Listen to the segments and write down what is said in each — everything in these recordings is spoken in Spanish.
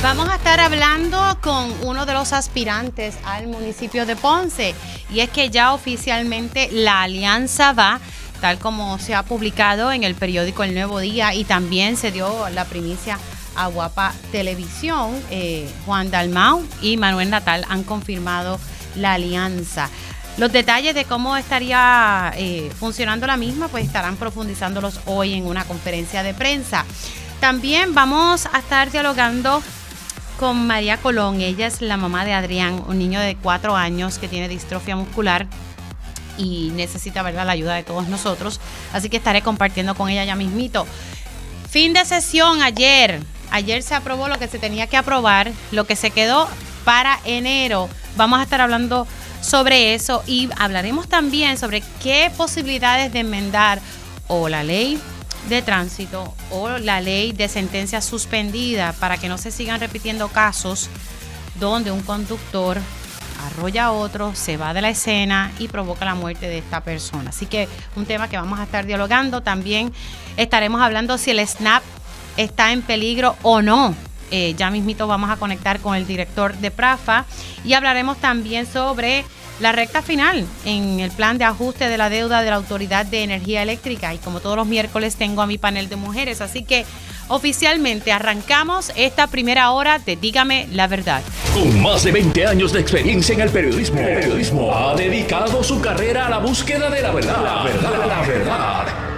Vamos a estar hablando con uno de los aspirantes al municipio de Ponce y es que ya oficialmente la alianza va tal como se ha publicado en el periódico El Nuevo Día y también se dio la primicia a Guapa Televisión. Eh, Juan Dalmau y Manuel Natal han confirmado la alianza. Los detalles de cómo estaría eh, funcionando la misma, pues estarán profundizándolos hoy en una conferencia de prensa. También vamos a estar dialogando con María Colón. Ella es la mamá de Adrián, un niño de cuatro años que tiene distrofia muscular y necesita ¿verdad? la ayuda de todos nosotros. Así que estaré compartiendo con ella ya mismito. Fin de sesión ayer. Ayer se aprobó lo que se tenía que aprobar, lo que se quedó para enero. Vamos a estar hablando sobre eso y hablaremos también sobre qué posibilidades de enmendar o la ley de tránsito o la ley de sentencia suspendida para que no se sigan repitiendo casos donde un conductor arrolla a otro, se va de la escena y provoca la muerte de esta persona. Así que un tema que vamos a estar dialogando. También estaremos hablando si el SNAP está en peligro o no. Eh, ya mismito vamos a conectar con el director de PRAFA y hablaremos también sobre la recta final en el plan de ajuste de la deuda de la Autoridad de Energía Eléctrica. Y como todos los miércoles tengo a mi panel de mujeres, así que oficialmente arrancamos esta primera hora de Dígame la verdad. Con más de 20 años de experiencia en el periodismo, el periodismo ha dedicado su carrera a la búsqueda de la verdad. La verdad, la verdad.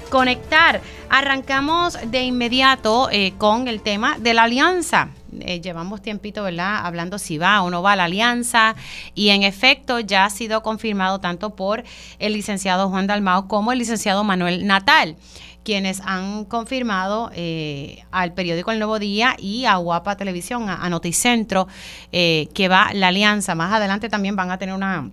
conectar. Arrancamos de inmediato eh, con el tema de la alianza. Eh, llevamos tiempito, ¿verdad? Hablando si va o no va la alianza y en efecto ya ha sido confirmado tanto por el licenciado Juan Dalmao como el licenciado Manuel Natal quienes han confirmado eh, al periódico El Nuevo Día y a Guapa Televisión, a, Noticentro, que va la alianza. Más adelante también van a tener una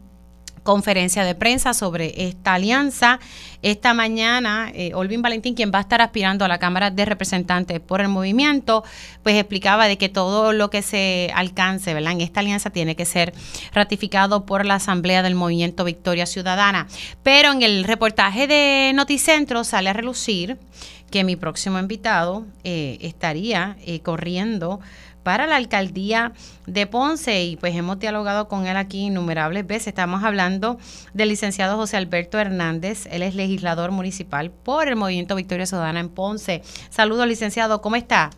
conferencia de prensa sobre esta alianza. Esta mañana, eh, Olvin Valentín, quien va a estar aspirando a la Cámara de Representantes por el movimiento, pues explicaba de que todo lo que se alcance ¿verdad? en esta alianza tiene que ser ratificado por la Asamblea del Movimiento Victoria Ciudadana. Pero en el reportaje de Noticentro sale a relucir que mi próximo invitado eh, estaría eh, corriendo para la alcaldía de Ponce y pues hemos dialogado con él aquí innumerables veces. Estamos hablando del licenciado José Alberto Hernández, él es legislador municipal por el Movimiento Victoria Ciudadana en Ponce. Saludos, licenciado, ¿cómo está?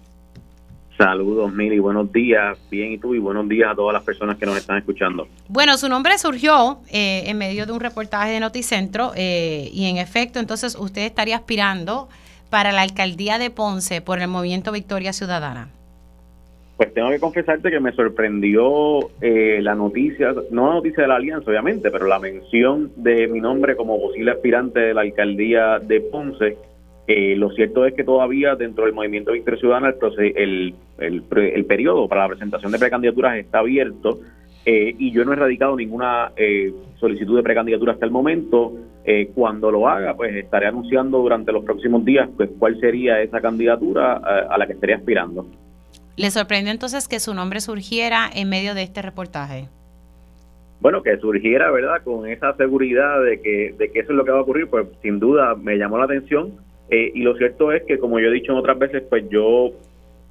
Saludos, Mili, buenos días, bien y tú, y buenos días a todas las personas que nos están escuchando. Bueno, su nombre surgió eh, en medio de un reportaje de Noticentro eh, y en efecto, entonces usted estaría aspirando para la alcaldía de Ponce por el Movimiento Victoria Ciudadana. Pues tengo que confesarte que me sorprendió eh, la noticia, no la noticia de la alianza, obviamente, pero la mención de mi nombre como posible aspirante de la alcaldía de Ponce. Eh, lo cierto es que todavía dentro del movimiento Victoria Ciudadana el, periodo para la presentación de precandidaturas está abierto eh, y yo no he radicado ninguna solicitud de precandidatura hasta el momento. cuando lo haga, pues estaré anunciando durante los próximos días pues cuál sería esa candidatura a la que estaré aspirando. ¿Le sorprendió entonces que su nombre surgiera en medio de este reportaje? Bueno, que surgiera, ¿verdad? Con esa seguridad de que, de que eso es lo que va a ocurrir, pues sin duda me llamó la atención. Eh, y lo cierto es que, como yo he dicho en otras veces, pues yo,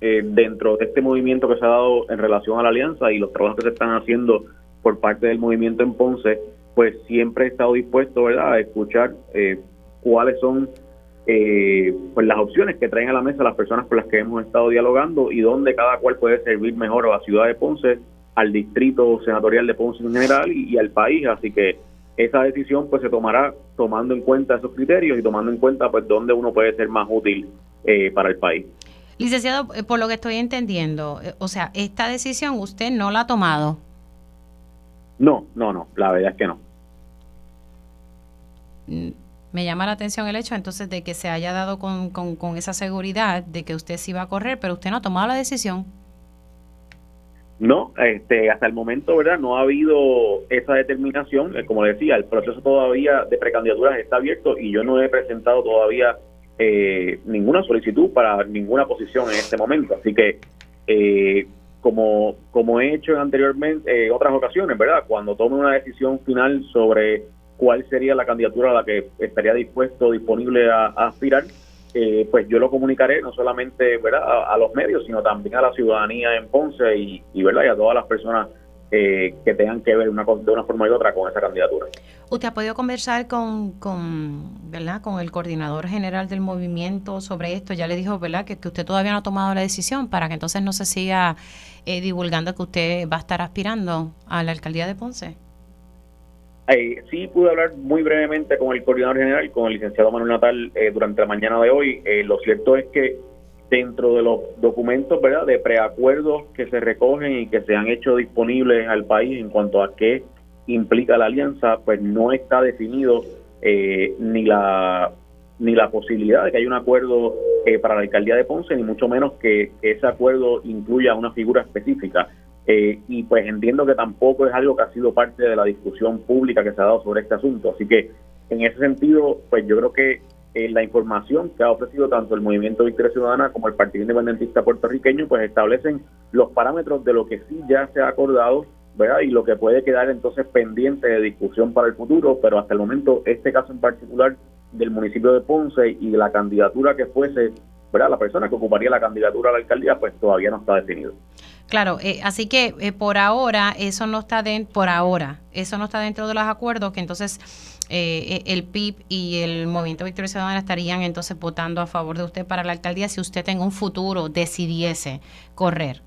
eh, dentro de este movimiento que se ha dado en relación a la alianza y los trabajos que se están haciendo por parte del movimiento en Ponce, pues siempre he estado dispuesto, ¿verdad?, a escuchar eh, cuáles son eh, pues las opciones que traen a la mesa las personas con las que hemos estado dialogando y dónde cada cual puede servir mejor a la ciudad de Ponce, al distrito senatorial de Ponce en general y, al país. Así que esa decisión pues se tomará tomando en cuenta esos criterios y tomando en cuenta pues dónde uno puede ser más útil eh, para el país. Licenciado, eh, por lo que estoy entendiendo, o sea, esta decisión usted no la ha tomado. No, no, no, la verdad es que no. Mm, me llama la atención el hecho entonces de que se haya dado con, con, esa seguridad de que usted sí va a correr, pero usted no ha tomado la decisión. No, este, hasta el momento, ¿verdad? No ha habido esa determinación. Eh, como decía, el proceso todavía de precandidaturas está abierto y yo no he presentado todavía eh, ninguna solicitud para ninguna posición en este momento. Así que, eh, como, como he hecho anteriormente, en otras ocasiones, ¿verdad? Cuando tome una decisión final sobre cuál sería la candidatura a la que estaría dispuesto, disponible a aspirar, eh, pues yo lo comunicaré no solamente ¿verdad? A, los medios, sino también a la ciudadanía en Ponce y, ¿verdad? y a todas las personas eh, que tengan que ver una, de una forma u otra con esa candidatura. ¿Usted ha podido conversar con, con, ¿verdad? con el coordinador general del movimiento sobre esto? Ya le dijo ¿verdad? Que, que usted todavía no ha tomado la decisión para que entonces no se siga eh, divulgando que usted va a estar aspirando a la alcaldía de Ponce. Eh, sí pude hablar muy brevemente con el coordinador general, con el licenciado Manuel Natal, eh, durante la mañana de hoy. Eh, lo cierto es que dentro de los documentos ¿verdad? de preacuerdos que se recogen y que se han hecho disponibles al país en cuanto a qué implica la alianza, pues no está definido ni la ni la posibilidad de que haya un acuerdo para la alcaldía de Ponce, ni mucho menos que ese acuerdo incluya una figura específica. Eh, y pues entiendo que tampoco es algo que ha sido parte de la discusión pública que se ha dado sobre este asunto. Así que en ese sentido, pues yo creo que eh, la información que ha ofrecido tanto el Movimiento Victoria Ciudadana como el Partido Independentista puertorriqueño, pues establecen los parámetros de lo que sí ya se ha acordado, ¿verdad? Y lo que puede quedar entonces pendiente de discusión para el futuro, pero hasta el momento este caso en particular del municipio de Ponce y la candidatura que fuese, ¿verdad? La persona que ocuparía la candidatura a la alcaldía, pues todavía no está definido. Claro, eh, así que eh, por ahora eso no está dentro, por ahora eso no está dentro de los acuerdos que entonces eh, el PIB y el Movimiento Victoria Ciudadana estarían entonces votando a favor de usted para la alcaldía si usted en un futuro decidiese correr.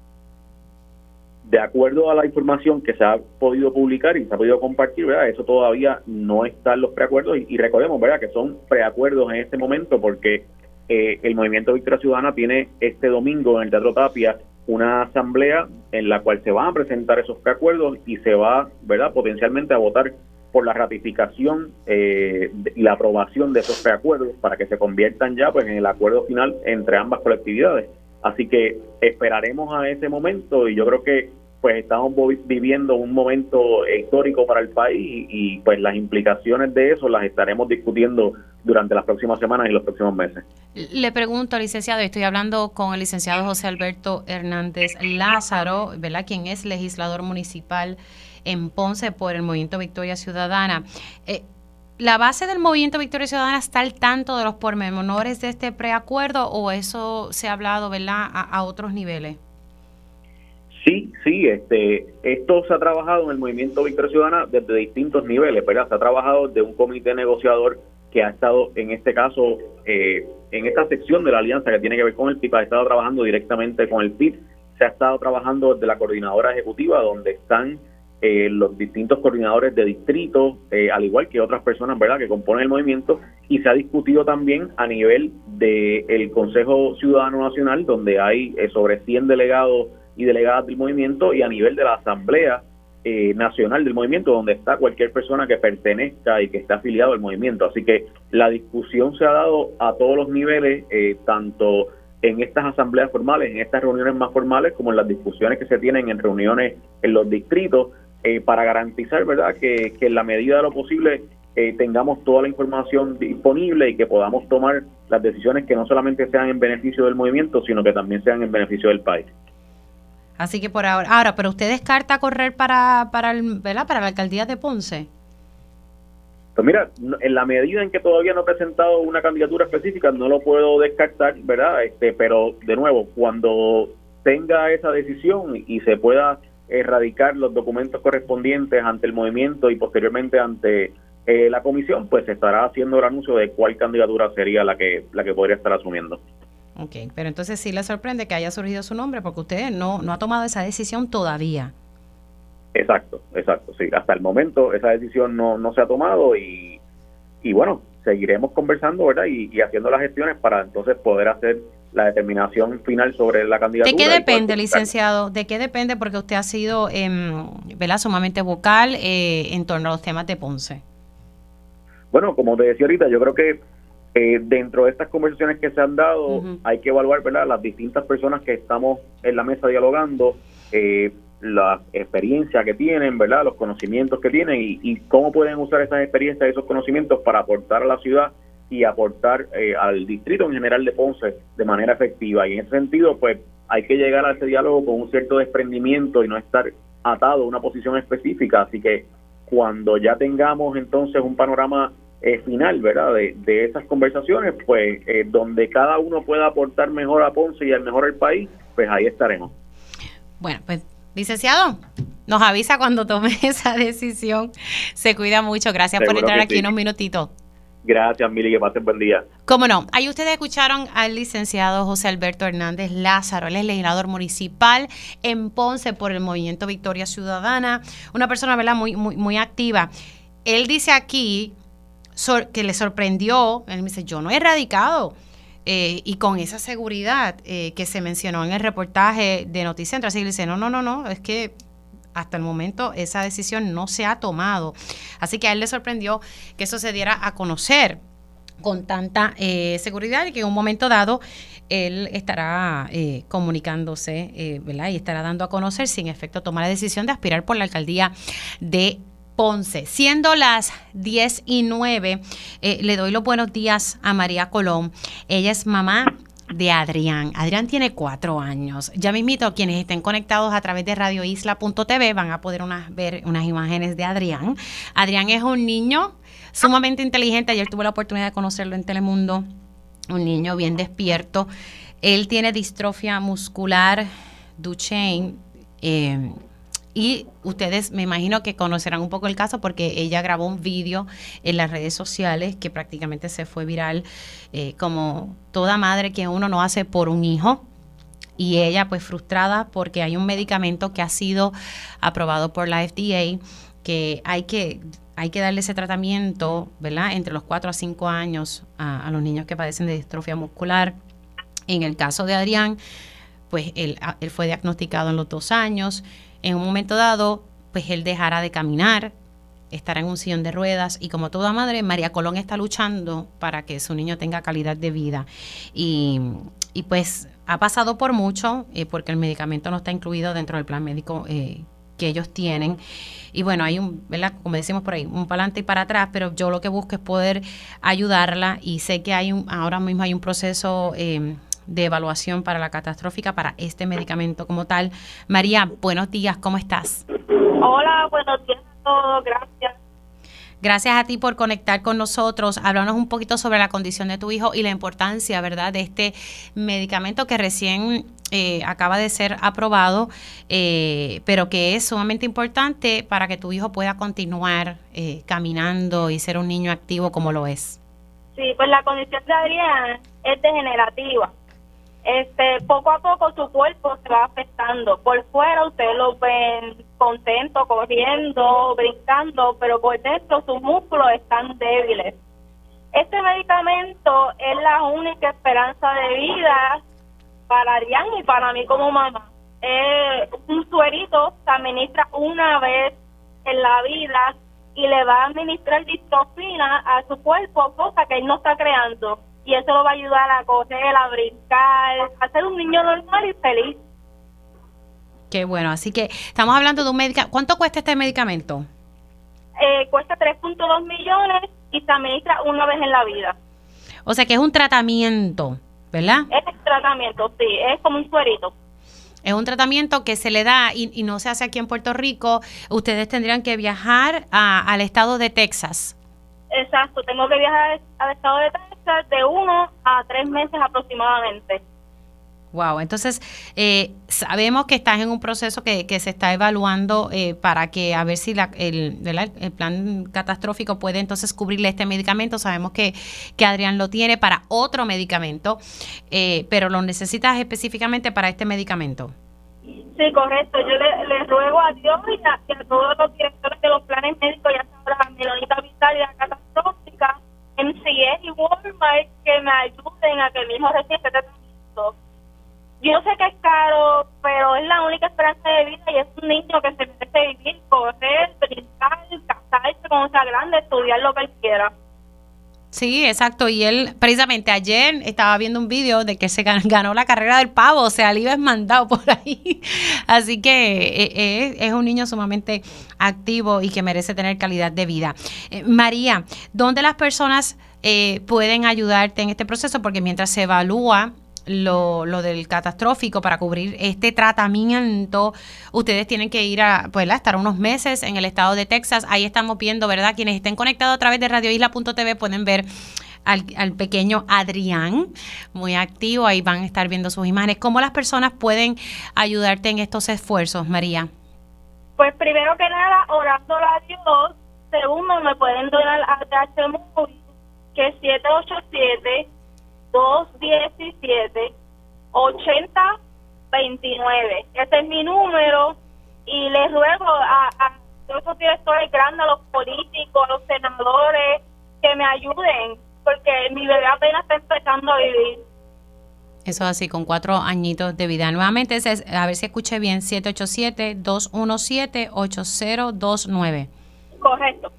De acuerdo a la información que se ha podido publicar y se ha podido compartir, ¿verdad? Eso todavía no está en los preacuerdos y, recordemos, ¿verdad? Que son preacuerdos en este momento porque el Movimiento Victoria Ciudadana tiene este domingo en el Teatro Tapia una asamblea en la cual se van a presentar esos preacuerdos y se va, ¿verdad?, potencialmente a votar por la ratificación eh, y la aprobación de esos preacuerdos para que se conviertan ya pues en el acuerdo final entre ambas colectividades. Así que esperaremos a ese momento y yo creo que pues estamos viviendo un momento histórico para el país y, pues las implicaciones de eso las estaremos discutiendo durante las próximas semanas y los próximos meses. Le pregunto, licenciado, estoy hablando con el licenciado José Alberto Hernández Lázaro, ¿verdad? Quien es legislador municipal en Ponce por el Movimiento Victoria Ciudadana. Eh, ¿La base del Movimiento Victoria Ciudadana está al tanto de los pormenores de este preacuerdo o eso se ha hablado, ¿verdad?, a otros niveles. Sí, sí, este, esto se ha trabajado en el movimiento Victoria Ciudadana desde distintos niveles, ¿verdad? Se ha trabajado de un comité negociador que ha estado, en este caso, eh, en esta sección de la alianza que tiene que ver con el PIB, ha estado trabajando directamente con el PIB, se ha estado trabajando desde la coordinadora ejecutiva, donde están eh, los distintos coordinadores de distrito, eh, al igual que otras personas, ¿verdad?, que componen el movimiento, y se ha discutido también a nivel del el Consejo Ciudadano Nacional, donde hay sobre 100 delegados y delegadas del movimiento y a nivel de la Asamblea eh, Nacional del movimiento, donde está cualquier persona que pertenezca y que esté afiliado al movimiento. Así que la discusión se ha dado a todos los niveles, eh, tanto en estas asambleas formales, en estas reuniones más formales, como en las discusiones que se tienen en reuniones en los distritos, eh, para garantizar, ¿verdad?, que, que en la medida de lo posible tengamos toda la información disponible y que podamos tomar las decisiones que no solamente sean en beneficio del movimiento, sino que también sean en beneficio del país. Así que por ahora, ahora, pero usted descarta correr para, para, el, ¿verdad? para la alcaldía de Ponce. Pues mira, en la medida en que todavía no he presentado una candidatura específica, no lo puedo descartar, ¿verdad? Este, pero de nuevo, cuando tenga esa decisión y se pueda erradicar los documentos correspondientes ante el movimiento y posteriormente ante eh, la comisión, pues se estará haciendo el anuncio de cuál candidatura sería la que la que podría estar asumiendo. Ok, pero entonces sí le sorprende que haya surgido su nombre porque usted no, no ha tomado esa decisión todavía. Exacto, exacto, sí. Hasta el momento esa decisión no, no se ha tomado y, y bueno, seguiremos conversando, ¿verdad? Y, haciendo las gestiones para entonces poder hacer la determinación final sobre la candidatura. ¿De qué depende, licenciado? ¿De qué depende? Porque usted ha sido, eh, ¿verdad? Sumamente vocal eh, en torno a los temas de Ponce. Bueno, como te decía ahorita, yo creo que eh, dentro de estas conversaciones que se han dado, hay que evaluar ¿verdad? las distintas personas que estamos en la mesa dialogando, eh, la experiencia que tienen, ¿verdad? Los conocimientos que tienen y, cómo pueden usar esas experiencias, esos conocimientos para aportar a la ciudad y aportar eh, al distrito en general de Ponce de manera efectiva. Y en ese sentido, pues hay que llegar a ese diálogo con un cierto desprendimiento y no estar atado a una posición específica. Así que cuando ya tengamos entonces un panorama eh, final, ¿verdad? De, de esas conversaciones, pues eh, donde cada uno pueda aportar mejor a Ponce y al mejor al país, pues ahí estaremos. Bueno, pues licenciado, nos avisa cuando tome esa decisión. Se cuida mucho. Gracias por entrar aquí unos minutitos. Gracias, Mili, que pasen buen día. Cómo no. Ahí ustedes escucharon al licenciado José Alberto Hernández Lázaro, él es legislador municipal en Ponce por el Movimiento Victoria Ciudadana, una persona, ¿verdad?, muy, muy, muy activa. Él dice aquí que le sorprendió, él me dice, yo no he erradicado. Eh, y con esa seguridad eh, que se mencionó en el reportaje de Noticentro, así que dice, no, no, no, no, es que hasta el momento esa decisión no se ha tomado. Así que a él le sorprendió que eso se diera a conocer con tanta eh, seguridad y que en un momento dado él estará comunicándose, ¿verdad? Y estará dando a conocer si en efecto toma la decisión de aspirar por la alcaldía de Ponce. Siendo las 10 y 9, eh, le doy los buenos días a María Colón. Ella es mamá de Adrián. Adrián tiene cuatro años. Ya mismito, quienes estén conectados a través de radioisla.tv van a poder ver unas imágenes de Adrián. Adrián es un niño sumamente inteligente. Ayer tuve la oportunidad de conocerlo en Telemundo. Un niño bien despierto. Él tiene distrofia muscular Duchenne. Eh, y ustedes me imagino que conocerán un poco el caso porque ella grabó un vídeo en las redes sociales que prácticamente se fue viral eh, como toda madre que uno no hace por un hijo. Y ella pues frustrada porque hay un medicamento que ha sido aprobado por la FDA que hay que hay que darle ese tratamiento, ¿verdad? Entre los 4 a 5 años a, los niños que padecen de distrofia muscular. En el caso de Adrián, pues él, él fue diagnosticado en los dos años en un momento dado, pues él dejará de caminar, estará en un sillón de ruedas y como toda madre, María Colón está luchando para que su niño tenga calidad de vida. Y, pues ha pasado por mucho eh, porque el medicamento no está incluido dentro del plan médico eh, que ellos tienen. Y bueno, hay un, ¿verdad? Como decimos por ahí, un para adelante y para atrás, pero yo lo que busco es poder ayudarla y sé que hay un, ahora mismo hay un proceso... Eh, de evaluación para la catastrófica para este medicamento como tal. María, buenos días, ¿cómo estás? Hola, buenos días a todos, gracias. Gracias a ti por conectar con nosotros. Háblanos un poquito sobre la condición de tu hijo y la importancia, ¿verdad?, de este medicamento que recién eh, acaba de ser aprobado, eh, pero que es sumamente importante para que tu hijo pueda continuar eh, caminando y ser un niño activo como lo es. Sí, pues la condición de Adrián es degenerativa este poco a poco su cuerpo se va afectando. Por fuera ustedes lo ven contento, corriendo, brincando, pero por dentro sus músculos están débiles. Este medicamento es la única esperanza de vida para Arián y para mí como mamá. un suerito se administra una vez en la vida y le va a administrar distrofina a su cuerpo, cosa que él no está creando y eso lo va a ayudar a correr, a brincar, a ser un niño normal y feliz. Qué bueno, así que estamos hablando de un medicamento. ¿Cuánto cuesta este medicamento? Eh, cuesta 3.2 millones y se administra una vez en la vida. O sea que es un tratamiento, ¿verdad? Es un tratamiento, sí, es como un suerito. Es un tratamiento que se le da y, no se hace aquí en Puerto Rico. Ustedes tendrían que viajar al estado de Texas. Exacto, tengo que viajar al estado de Texas de uno a tres meses aproximadamente. Wow, entonces eh, sabemos que estás en un proceso que, se está evaluando eh, para que a ver si la, el, el, plan catastrófico puede entonces cubrirle este medicamento. Sabemos que, que Adrián lo tiene para otro medicamento, eh, pero lo necesitas específicamente para este medicamento. Sí, correcto. Yo le, ruego a Dios y a, todos los directores de los planes médicos, ya sabrá, Melonita Vital y la catastrófica, MCS y Walmart que me ayuden a que mi hijo reciba este tratamiento. Yo sé que es caro, pero es la única esperanza de vida y es un niño que se merece vivir, correr, brincar, casarse cuando sea grande, estudiar lo que él quiera. Sí, exacto. Y él, precisamente ayer estaba viendo un vídeo de que se ganó la carrera del pavo, o sea, le iba mandado por ahí. Así que eh, eh, es un niño sumamente activo y que merece tener calidad de vida. Eh, María, ¿dónde las personas pueden ayudarte en este proceso? Porque mientras se evalúa lo, lo, del catastrófico para cubrir este tratamiento, ustedes tienen que ir a, pues, estar unos meses en el estado de Texas. Ahí estamos viendo, ¿verdad? Quienes estén conectados a través de radioisla.tv pueden ver al, al, pequeño Adrián, muy activo. Ahí van a estar viendo sus imágenes. ¿Cómo las personas pueden ayudarte en estos esfuerzos, María? Pues primero que nada, orando a Dios. Segundo, me pueden donar a TH que es 787 217 8029. Ese es mi número y les ruego a, a todos los directores grandes, a los políticos, a los senadores, que me ayuden, porque mi bebé apenas está empezando a vivir. Eso así, con cuatro añitos de vida. Nuevamente, a ver si escuché bien, 787-217-8029. Correcto.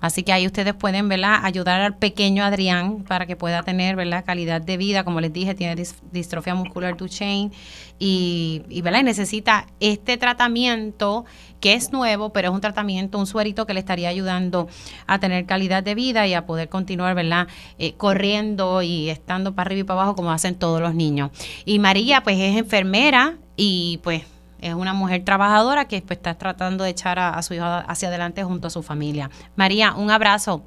Así que ahí ustedes pueden ¿verdad? ayudar al pequeño Adrián para que pueda tener ¿verdad? calidad de vida. Como les dije, tiene distrofia muscular Duchenne y, y, ¿verdad? y necesita este tratamiento que es nuevo, pero es un tratamiento, un suerito que le estaría ayudando a tener calidad de vida y a poder continuar ¿verdad? Eh, corriendo y estando para arriba y para abajo como hacen todos los niños. Y María pues es enfermera y pues es una mujer trabajadora que pues, está tratando de echar a, su hijo hacia adelante junto a su familia. María, un abrazo.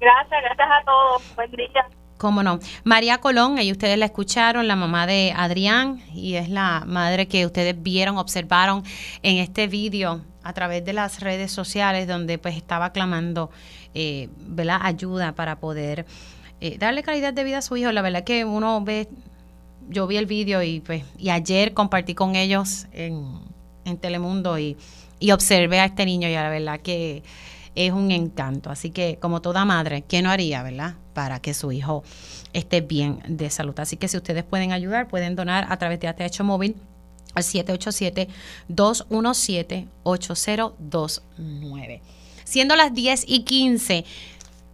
Gracias, gracias a todos. Buen día. Cómo no. María Colón, y ustedes la escucharon, la mamá de Adrián, y es la madre que ustedes vieron, observaron en este vídeo a través de las redes sociales, donde pues estaba clamando eh, ayuda para poder eh, darle calidad de vida a su hijo. La verdad que uno ve yo vi el vídeo y pues y ayer compartí con ellos en, Telemundo y, observé a este niño y la verdad que es un encanto. Así que como toda madre, ¿qué no haría, verdad? Para que su hijo esté bien de salud. Así que si ustedes pueden ayudar, pueden donar a través de ATH Móvil al 787-217-8029. Siendo las 10 y 15,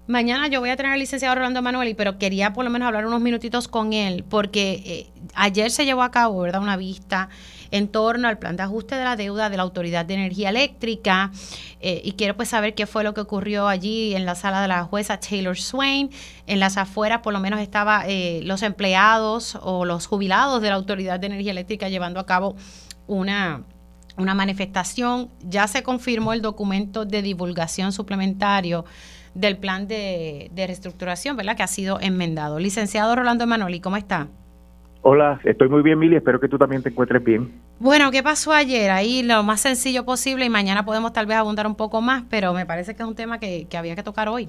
Mañana yo voy a tener al licenciado Rolando Emanueli, pero quería por lo menos hablar unos minutitos con él, porque eh, ayer se llevó a cabo, ¿verdad?, una vista en torno al plan de ajuste de la deuda de la Autoridad de Energía Eléctrica, eh, y quiero pues saber qué fue lo que ocurrió allí en la sala de la jueza Taylor Swain. En las afueras por lo menos estaba eh, los empleados o los jubilados de la Autoridad de Energía Eléctrica llevando a cabo una una manifestación. Ya se confirmó el documento de divulgación suplementario del plan de, reestructuración, ¿verdad? Que ha sido enmendado. Licenciado Rolando Emanueli, ¿cómo está? Hola, estoy muy bien, Mili. Espero que tú también te encuentres bien. Bueno, ¿qué pasó ayer? Ahí lo más sencillo posible y mañana podemos tal vez abundar un poco más, pero me parece que es un tema que, había que tocar hoy.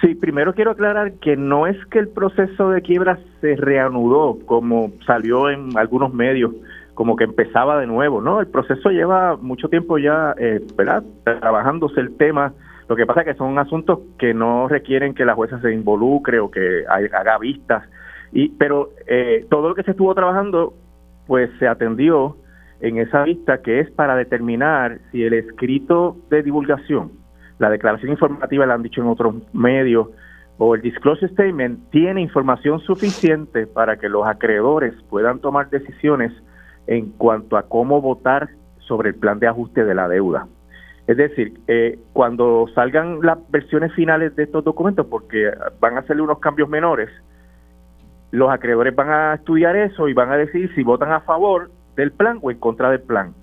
Sí, primero quiero aclarar que no es que el proceso de quiebra se reanudó como salió en algunos medios, como que empezaba de nuevo, ¿no? El proceso lleva mucho tiempo ya, eh, ¿verdad? Trabajándose el tema lo que pasa es que son asuntos que no requieren que la jueza se involucre o que haga vistas, y, pero eh, todo lo que se estuvo trabajando, pues se atendió en esa vista que es para determinar si el escrito de divulgación, la declaración informativa, la han dicho en otros medios, o el disclosure statement tiene información suficiente para que los acreedores puedan tomar decisiones en cuanto a cómo votar sobre el plan de ajuste de la deuda. Es decir, eh, cuando salgan las versiones finales de estos documentos, porque van a hacerle unos cambios menores, los acreedores van a estudiar eso y van a decidir si votan a favor del plan o en contra del plan.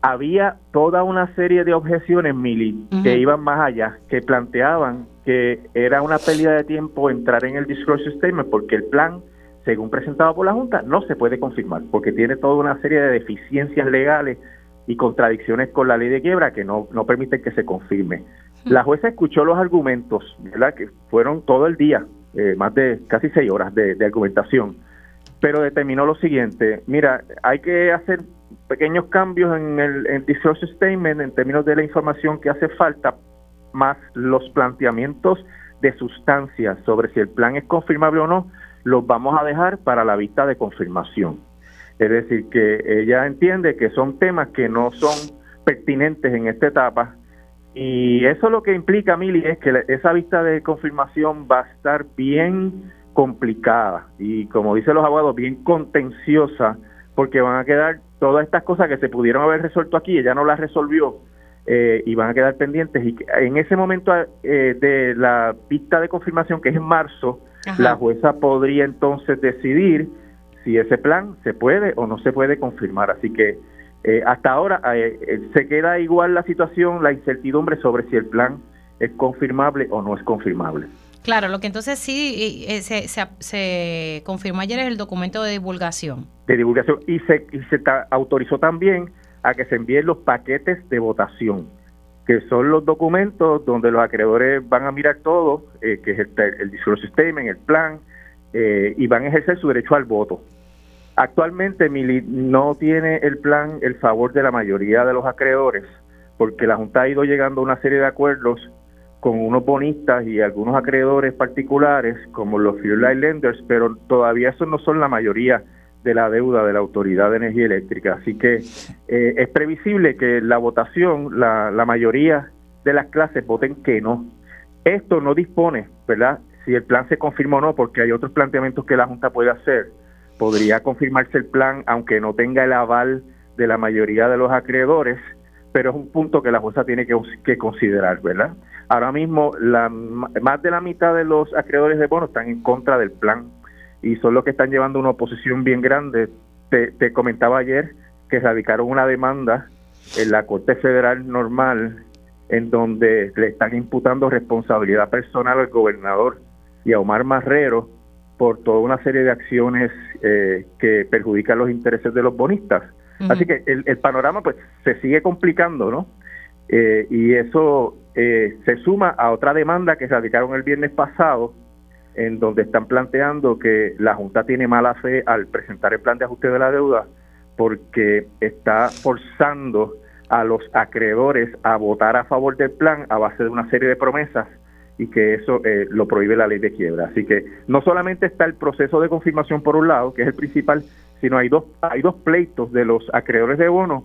Había toda una serie de objeciones, Mili, que iban más allá, que planteaban que era una pérdida de tiempo entrar en el disclosure statement porque el plan, según presentado por la Junta, no se puede confirmar porque tiene toda una serie de deficiencias legales y contradicciones con la ley de quiebra que no, no permiten que se confirme. La jueza escuchó los argumentos, ¿verdad? que fueron todo el día, eh, más de casi seis horas de, argumentación, pero determinó lo siguiente, mira, hay que hacer pequeños cambios en el, en disclosure statement en términos de la información que hace falta, más los planteamientos de sustancia sobre si el plan es confirmable o no, los vamos a dejar para la vista de confirmación. Es decir, que ella entiende que son temas que no son pertinentes en esta etapa Y eso lo que implica, Mili, es que esa vista de confirmación va a estar bien complicada y, como dicen los abogados, bien contenciosa, porque van a quedar todas estas cosas que se pudieron haber resuelto aquí, ella no las resolvió eh, y van a quedar pendientes. Y en ese momento eh, de la vista de confirmación, que es en marzo, la jueza podría entonces decidir si ese plan se puede o no se puede confirmar. Así que eh, hasta ahora eh, se queda igual la situación, la incertidumbre sobre si el plan es confirmable o no es confirmable. Claro, lo que entonces sí se, se, confirmó ayer es el documento de divulgación. De divulgación y se, y se autorizó también a que se envíen los paquetes de votación, que son los documentos donde los acreedores van a mirar todo, eh, que es el, el disclosure statement, el plan, eh, y van a ejercer su derecho al voto. Actualmente Mili no tiene el plan el favor de la mayoría de los acreedores, porque la Junta ha ido llegando a una serie de acuerdos con unos bonistas y algunos acreedores particulares, como los Fuel Lenders, pero todavía esos no son la mayoría de la deuda de la Autoridad de Energía Eléctrica. Así que eh, es previsible que la votación, la, la mayoría de las clases voten que no. Esto no dispone, ¿verdad? Si el plan se confirma o no, porque hay otros planteamientos que la Junta puede hacer. Podría confirmarse el plan, aunque no tenga el aval de la mayoría de los acreedores, pero es un punto que la jueza tiene que, considerar, ¿verdad? Ahora mismo, la, más de la mitad de los acreedores de bonos están en contra del plan y son los que están llevando una oposición bien grande. Te, comentaba ayer que radicaron una demanda en la Corte Federal Normal en donde le están imputando responsabilidad personal al gobernador y a Omar Marrero por toda una serie de acciones eh, que perjudican los intereses de los bonistas. Así que el, panorama pues se sigue complicando, ¿no? Eh, y eso eh, se suma a otra demanda que radicaron el viernes pasado en donde están planteando que la Junta tiene mala fe al presentar el plan de ajuste de la deuda porque está forzando a los acreedores a votar a favor del plan a base de una serie de promesas y que eso eh, lo prohíbe la ley de quiebra. Así que no solamente está el proceso de confirmación por un lado, que es el principal, sino hay dos, hay dos pleitos de los acreedores de bonos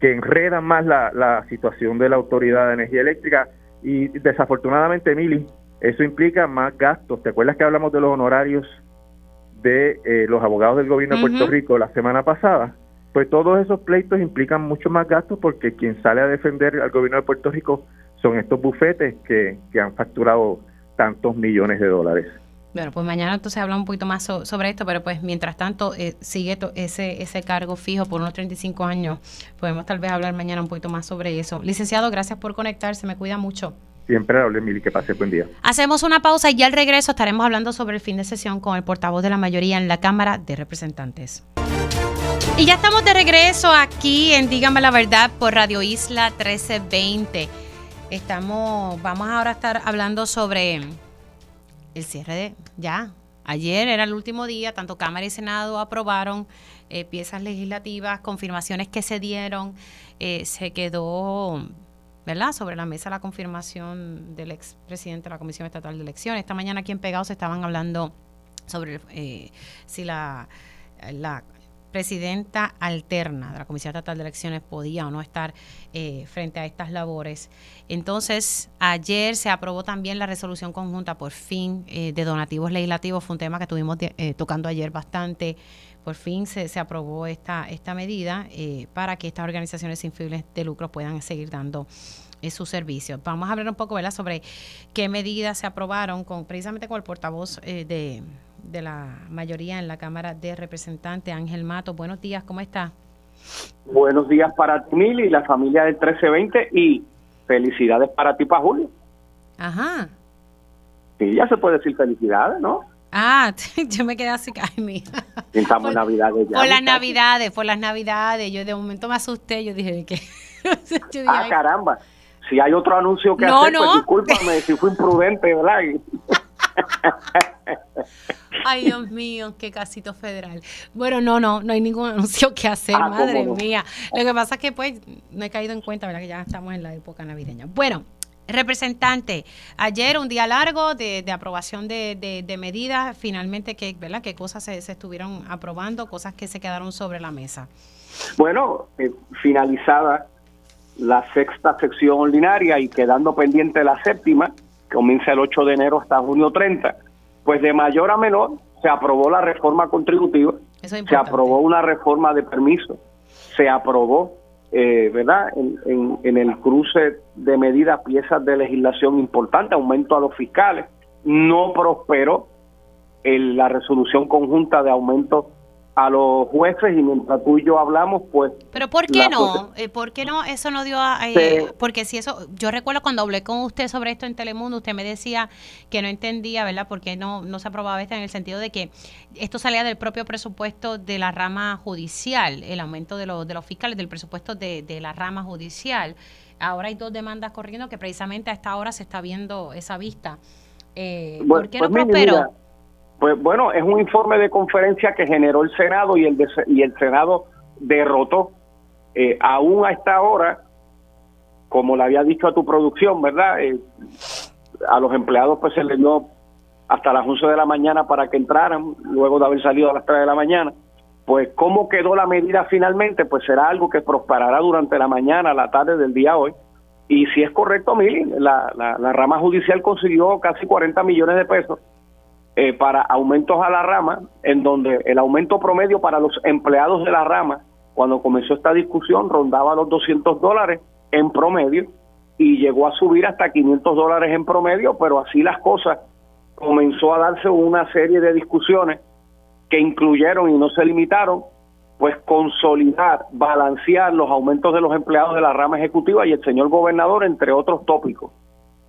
que enredan más la, la situación de la Autoridad de Energía Eléctrica y desafortunadamente, Mili, eso implica más gastos. ¿Te acuerdas que hablamos de los honorarios de eh, los abogados del gobierno de Puerto Rico la semana pasada? Pues todos esos pleitos implican mucho más gastos porque quien sale a defender al gobierno de Puerto Rico son estos bufetes que, han facturado tantos millones de dólares. Bueno, pues mañana entonces hablamos un poquito más sobre esto, pero pues mientras tanto eh, sigue ese, ese cargo fijo por unos 35 años. Podemos tal vez hablar mañana un poquito más sobre eso. Licenciado, gracias por conectarse, me cuida mucho. Siempre hable, Mili, que pase buen día. Hacemos una pausa y ya al regreso estaremos hablando sobre el fin de sesión con el portavoz de la mayoría en la Cámara de Representantes. Y ya estamos de regreso aquí en Dígame la Verdad por Radio Isla 1320. Estamos, vamos ahora a estar hablando sobre el cierre de, ya, ayer era el último día, tanto Cámara y Senado aprobaron eh, piezas legislativas, confirmaciones que se dieron, eh, se quedó ¿verdad? Sobre la mesa la confirmación del expresidente de la Comisión Estatal de Elecciones. Esta mañana aquí en Pegados estaban hablando sobre eh, si la presidenta alterna de la Comisión Estatal de Elecciones podía o no estar eh, frente a estas labores. Entonces, ayer se aprobó también la resolución conjunta por fin eh, de donativos legislativos. Fue un tema que estuvimos tocando ayer bastante por fin se, se aprobó esta, esta medida eh, para que estas organizaciones sin fines de lucro puedan seguir dando eh, sus servicios. Vamos a hablar un poco ¿verdad? sobre qué medidas se aprobaron con precisamente con el portavoz eh, de, de la mayoría en la Cámara de Representantes, Ángel Mato. Buenos días, ¿cómo está? Buenos días para ti, y la familia del 1320 y felicidades para ti, para Julio. Ajá. Sí, ya se puede decir felicidades, ¿no? Ah, yo me quedé así, ay, mía. Estamos navidades ya. Por las navidades, por las navidades. Yo de momento me asusté, yo dije que... ah, caramba. Si hay otro anuncio que hacer, pues discúlpame si fui imprudente, ¿verdad? Ay, Dios mío, qué casito federal. Bueno, no, no, no hay ningún anuncio que hacer, ah, madre mía. Lo que pasa es que pues no he caído en cuenta, ¿verdad? Que ya estamos en la época navideña. Bueno, Representante, ayer un día largo de, aprobación de, de, medidas, finalmente, ¿qué, ¿verdad? ¿qué cosas se, estuvieron aprobando? Cosas que se quedaron sobre la mesa. Bueno, eh, finalizada la sexta sección ordinaria y quedando pendiente la séptima, comienza el 8 de enero hasta junio 30, pues de mayor a menor se aprobó la reforma contributiva, se aprobó una reforma de permiso, se aprobó, eh, ¿verdad?, en, en, el cruce de medidas, piezas de legislación importante, aumento a los fiscales, no prosperó en la resolución conjunta de aumento a los jueces y mientras tú y yo hablamos, pues... Pero ¿por qué no? Eh, ¿Por qué no? Eso no dio... Eh, porque si eso... Yo recuerdo cuando hablé con usted sobre esto en Telemundo, usted me decía que no entendía, ¿verdad? Porque no, no se aprobaba esto en el sentido de que esto salía del propio presupuesto de la rama judicial, el aumento de, los de los fiscales, del presupuesto de, de la rama judicial. Ahora hay dos demandas corriendo que precisamente a esta hora se está viendo esa vista. Eh, ¿Por qué no pues prosperó? Pues bueno, es un informe de conferencia que generó el Senado y el, y el Senado derrotó. Eh, aún a esta hora, como le había dicho a tu producción, ¿verdad? Eh, a los empleados pues se les dio hasta las 11 de la mañana para que entraran, luego de haber salido a las 3 de la mañana. Pues cómo quedó la medida finalmente, pues será algo que prosperará durante la mañana, la tarde del día hoy. Y si es correcto, Mili, la, la, la rama judicial consiguió casi 40 millones de pesos eh, para aumentos a la rama, en donde el aumento promedio para los empleados de la rama, cuando comenzó esta discusión, rondaba los 200 dólares en promedio y llegó a subir hasta 500 dólares en promedio, pero así las cosas comenzó a darse una serie de discusiones que incluyeron y no se limitaron, pues consolidar, balancear los aumentos de los empleados de la rama ejecutiva y el señor gobernador, entre otros tópicos.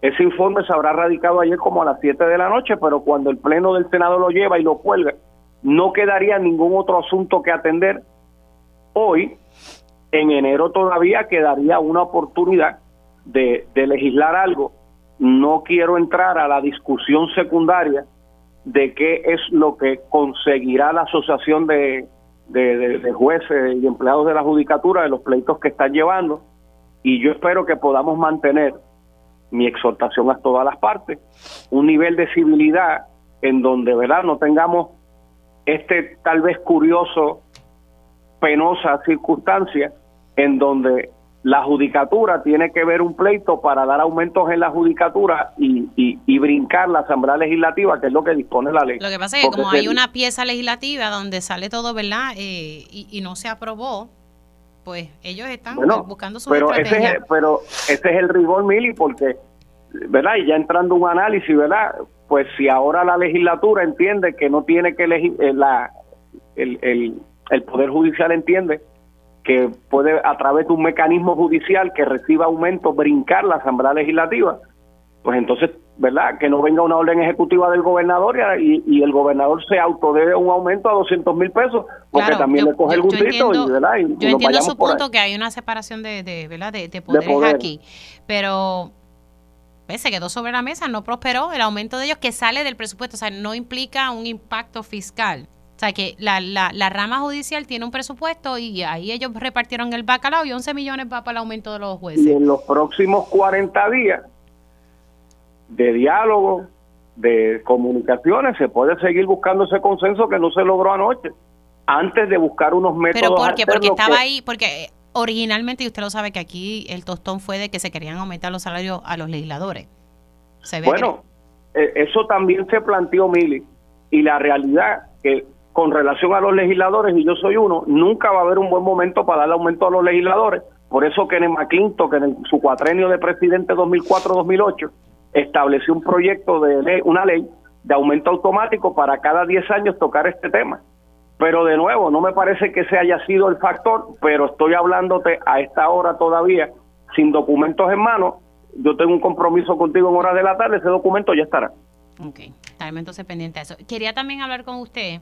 Ese informe se habrá radicado ayer como a las 7 de la noche, pero cuando el Pleno del Senado lo lleva y lo cuelga, no quedaría ningún otro asunto que atender. Hoy, en enero todavía quedaría una oportunidad de, legislar algo. No quiero entrar a la discusión secundaria de qué es lo que conseguirá la Asociación de, de, Jueces y Empleados de la Judicatura de los pleitos que están llevando. Y yo espero que podamos mantener mi exhortación a todas las partes, un nivel de civilidad en donde, ¿verdad?, no tengamos este tal vez curioso, penosa circunstancia en donde la judicatura tiene que ver un pleito para dar aumentos en la judicatura y, y, brincar la Asamblea Legislativa, que es lo que dispone la ley. Lo que pasa es que como hay una pieza legislativa donde sale todo, ¿verdad? Eh, y, y, no se aprobó, pues ellos están buscando su pero Ese es, pero ese es el rigor, Mili, porque, ¿verdad? Y ya entrando un análisis, ¿verdad? Pues si ahora la legislatura entiende que no tiene que elegir, eh, la, el, el, el Poder Judicial entiende que puede a través de un mecanismo judicial que reciba aumento brincar la Asamblea Legislativa, pues entonces ¿verdad? Que no venga una orden ejecutiva del gobernador y, y el gobernador se autodebe un aumento a 200 mil pesos, porque también le coge el gustito. y, ¿verdad? yo entiendo su punto que hay una separación de, de, ¿verdad? de, poderes aquí, pero se quedó sobre la mesa, no prosperó el aumento de ellos que sale del presupuesto, o sea, no implica un impacto fiscal. O sea, que la, la, la rama judicial tiene un presupuesto y ahí ellos repartieron el bacalao y 11 millones va para el aumento de los jueces. Y en los próximos 40 días de diálogo, de comunicaciones, se puede seguir buscando ese consenso que no se logró anoche, antes de buscar unos métodos. ¿Pero por qué? Porque estaba ahí, porque originalmente, y usted lo sabe que aquí el tostón fue de que se querían aumentar los salarios a los legisladores. bueno, e, eso también se planteó, Mili, y la realidad que con relación a los legisladores, y yo soy uno, nunca va a haber un buen momento para darle aumento a los legisladores. Por eso que en McClintock, en su cuatrenio de presidente 2004-2008, estableció un proyecto de ley, una ley de aumento automático para cada 10 años tocar este tema. Pero de nuevo, no me parece que ese haya sido el factor, pero estoy hablándote a esta hora todavía, sin documentos en mano. Yo tengo un compromiso contigo en horas de la tarde, ese documento ya estará. Ok, estaremos entonces pendiente de eso. Quería también hablar con usted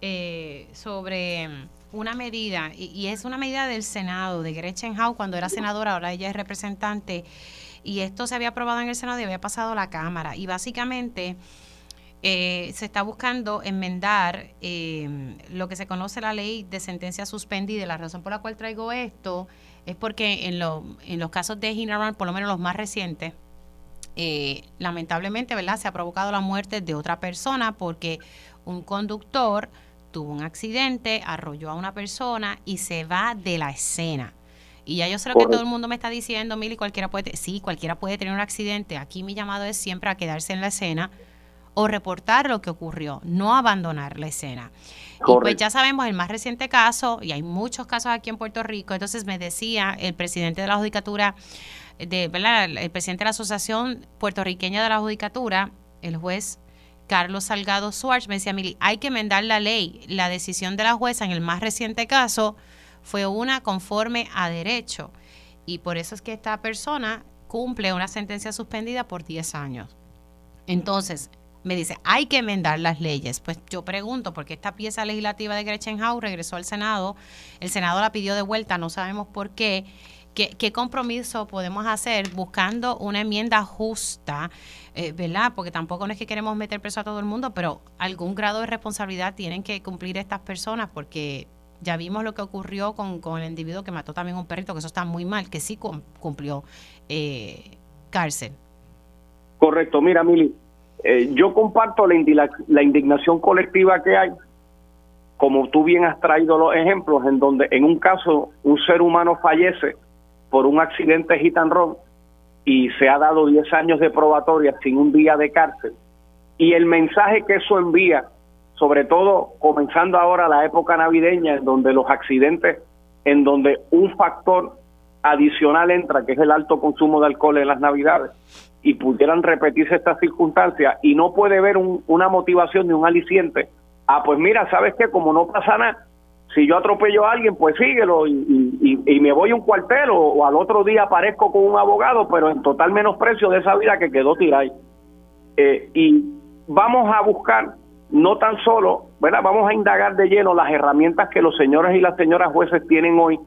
eh, sobre una medida, y, y, es una medida del Senado, de Gretchen Howe, cuando era senadora, ahora ella es representante y esto se había aprobado en el Senado y había pasado la Cámara. Y básicamente eh, se está buscando enmendar eh, lo que se conoce la ley de sentencia suspendida. La razón por la cual traigo esto es porque en, en los casos de Hinaran, por lo menos los más recientes, eh, lamentablemente, ¿verdad? Se ha provocado la muerte de otra persona porque un conductor tuvo un accidente, arrolló a una persona y se va de la escena Y ya yo sé lo que todo el mundo me está diciendo, Mili, cualquiera puede, sí, cualquiera puede tener un accidente. Aquí mi llamado es siempre a quedarse en la escena o reportar lo que ocurrió, no abandonar la escena. Y pues ya sabemos el más reciente caso, y hay muchos casos aquí en Puerto Rico, entonces me decía el presidente de la Judicatura, de, ¿verdad? el presidente de la Asociación Puertorriqueña de la Judicatura, el juez Carlos Salgado Suárez, me decía, Mili, hay que enmendar la ley. La decisión de la jueza en el más reciente caso fue una conforme a derecho. Y por eso es que esta persona cumple una sentencia suspendida por 10 años. Entonces, me dice, hay que enmendar las leyes. Pues yo pregunto, porque esta pieza legislativa de Gretchen regresó al Senado, el Senado la pidió de vuelta, no sabemos por qué. ¿Qué, qué compromiso podemos hacer buscando una enmienda justa, eh, ¿verdad? Porque tampoco no es que queremos meter preso a todo el mundo, pero algún grado de responsabilidad tienen que cumplir estas personas, porque ya vimos lo que ocurrió con, con, el individuo que mató también un perrito, que eso está muy mal, que sí cumplió eh, cárcel. Correcto, mira, Mili, eh, yo comparto la, la indignación colectiva que hay, como tú bien has traído los ejemplos, en donde en un caso un ser humano fallece por un accidente hit and y se ha dado 10 años de probatoria sin un día de cárcel. Y el mensaje que eso envía sobre todo comenzando ahora la época navideña, en donde los accidentes, en donde un factor adicional entra, que es el alto consumo de alcohol en las navidades, y pudieran repetirse estas circunstancias, y no puede ver una motivación ni un aliciente, ah, pues mira, ¿sabes qué? Como no pasa nada, si yo atropello a alguien, pues síguelo y, y, me voy a un cuartel o, al otro día aparezco con un abogado, pero en total menosprecio de esa vida que quedó tirada. Eh, y vamos a buscar no tan solo, ¿verdad? Vamos a indagar de lleno las herramientas que los señores y las señoras jueces tienen hoy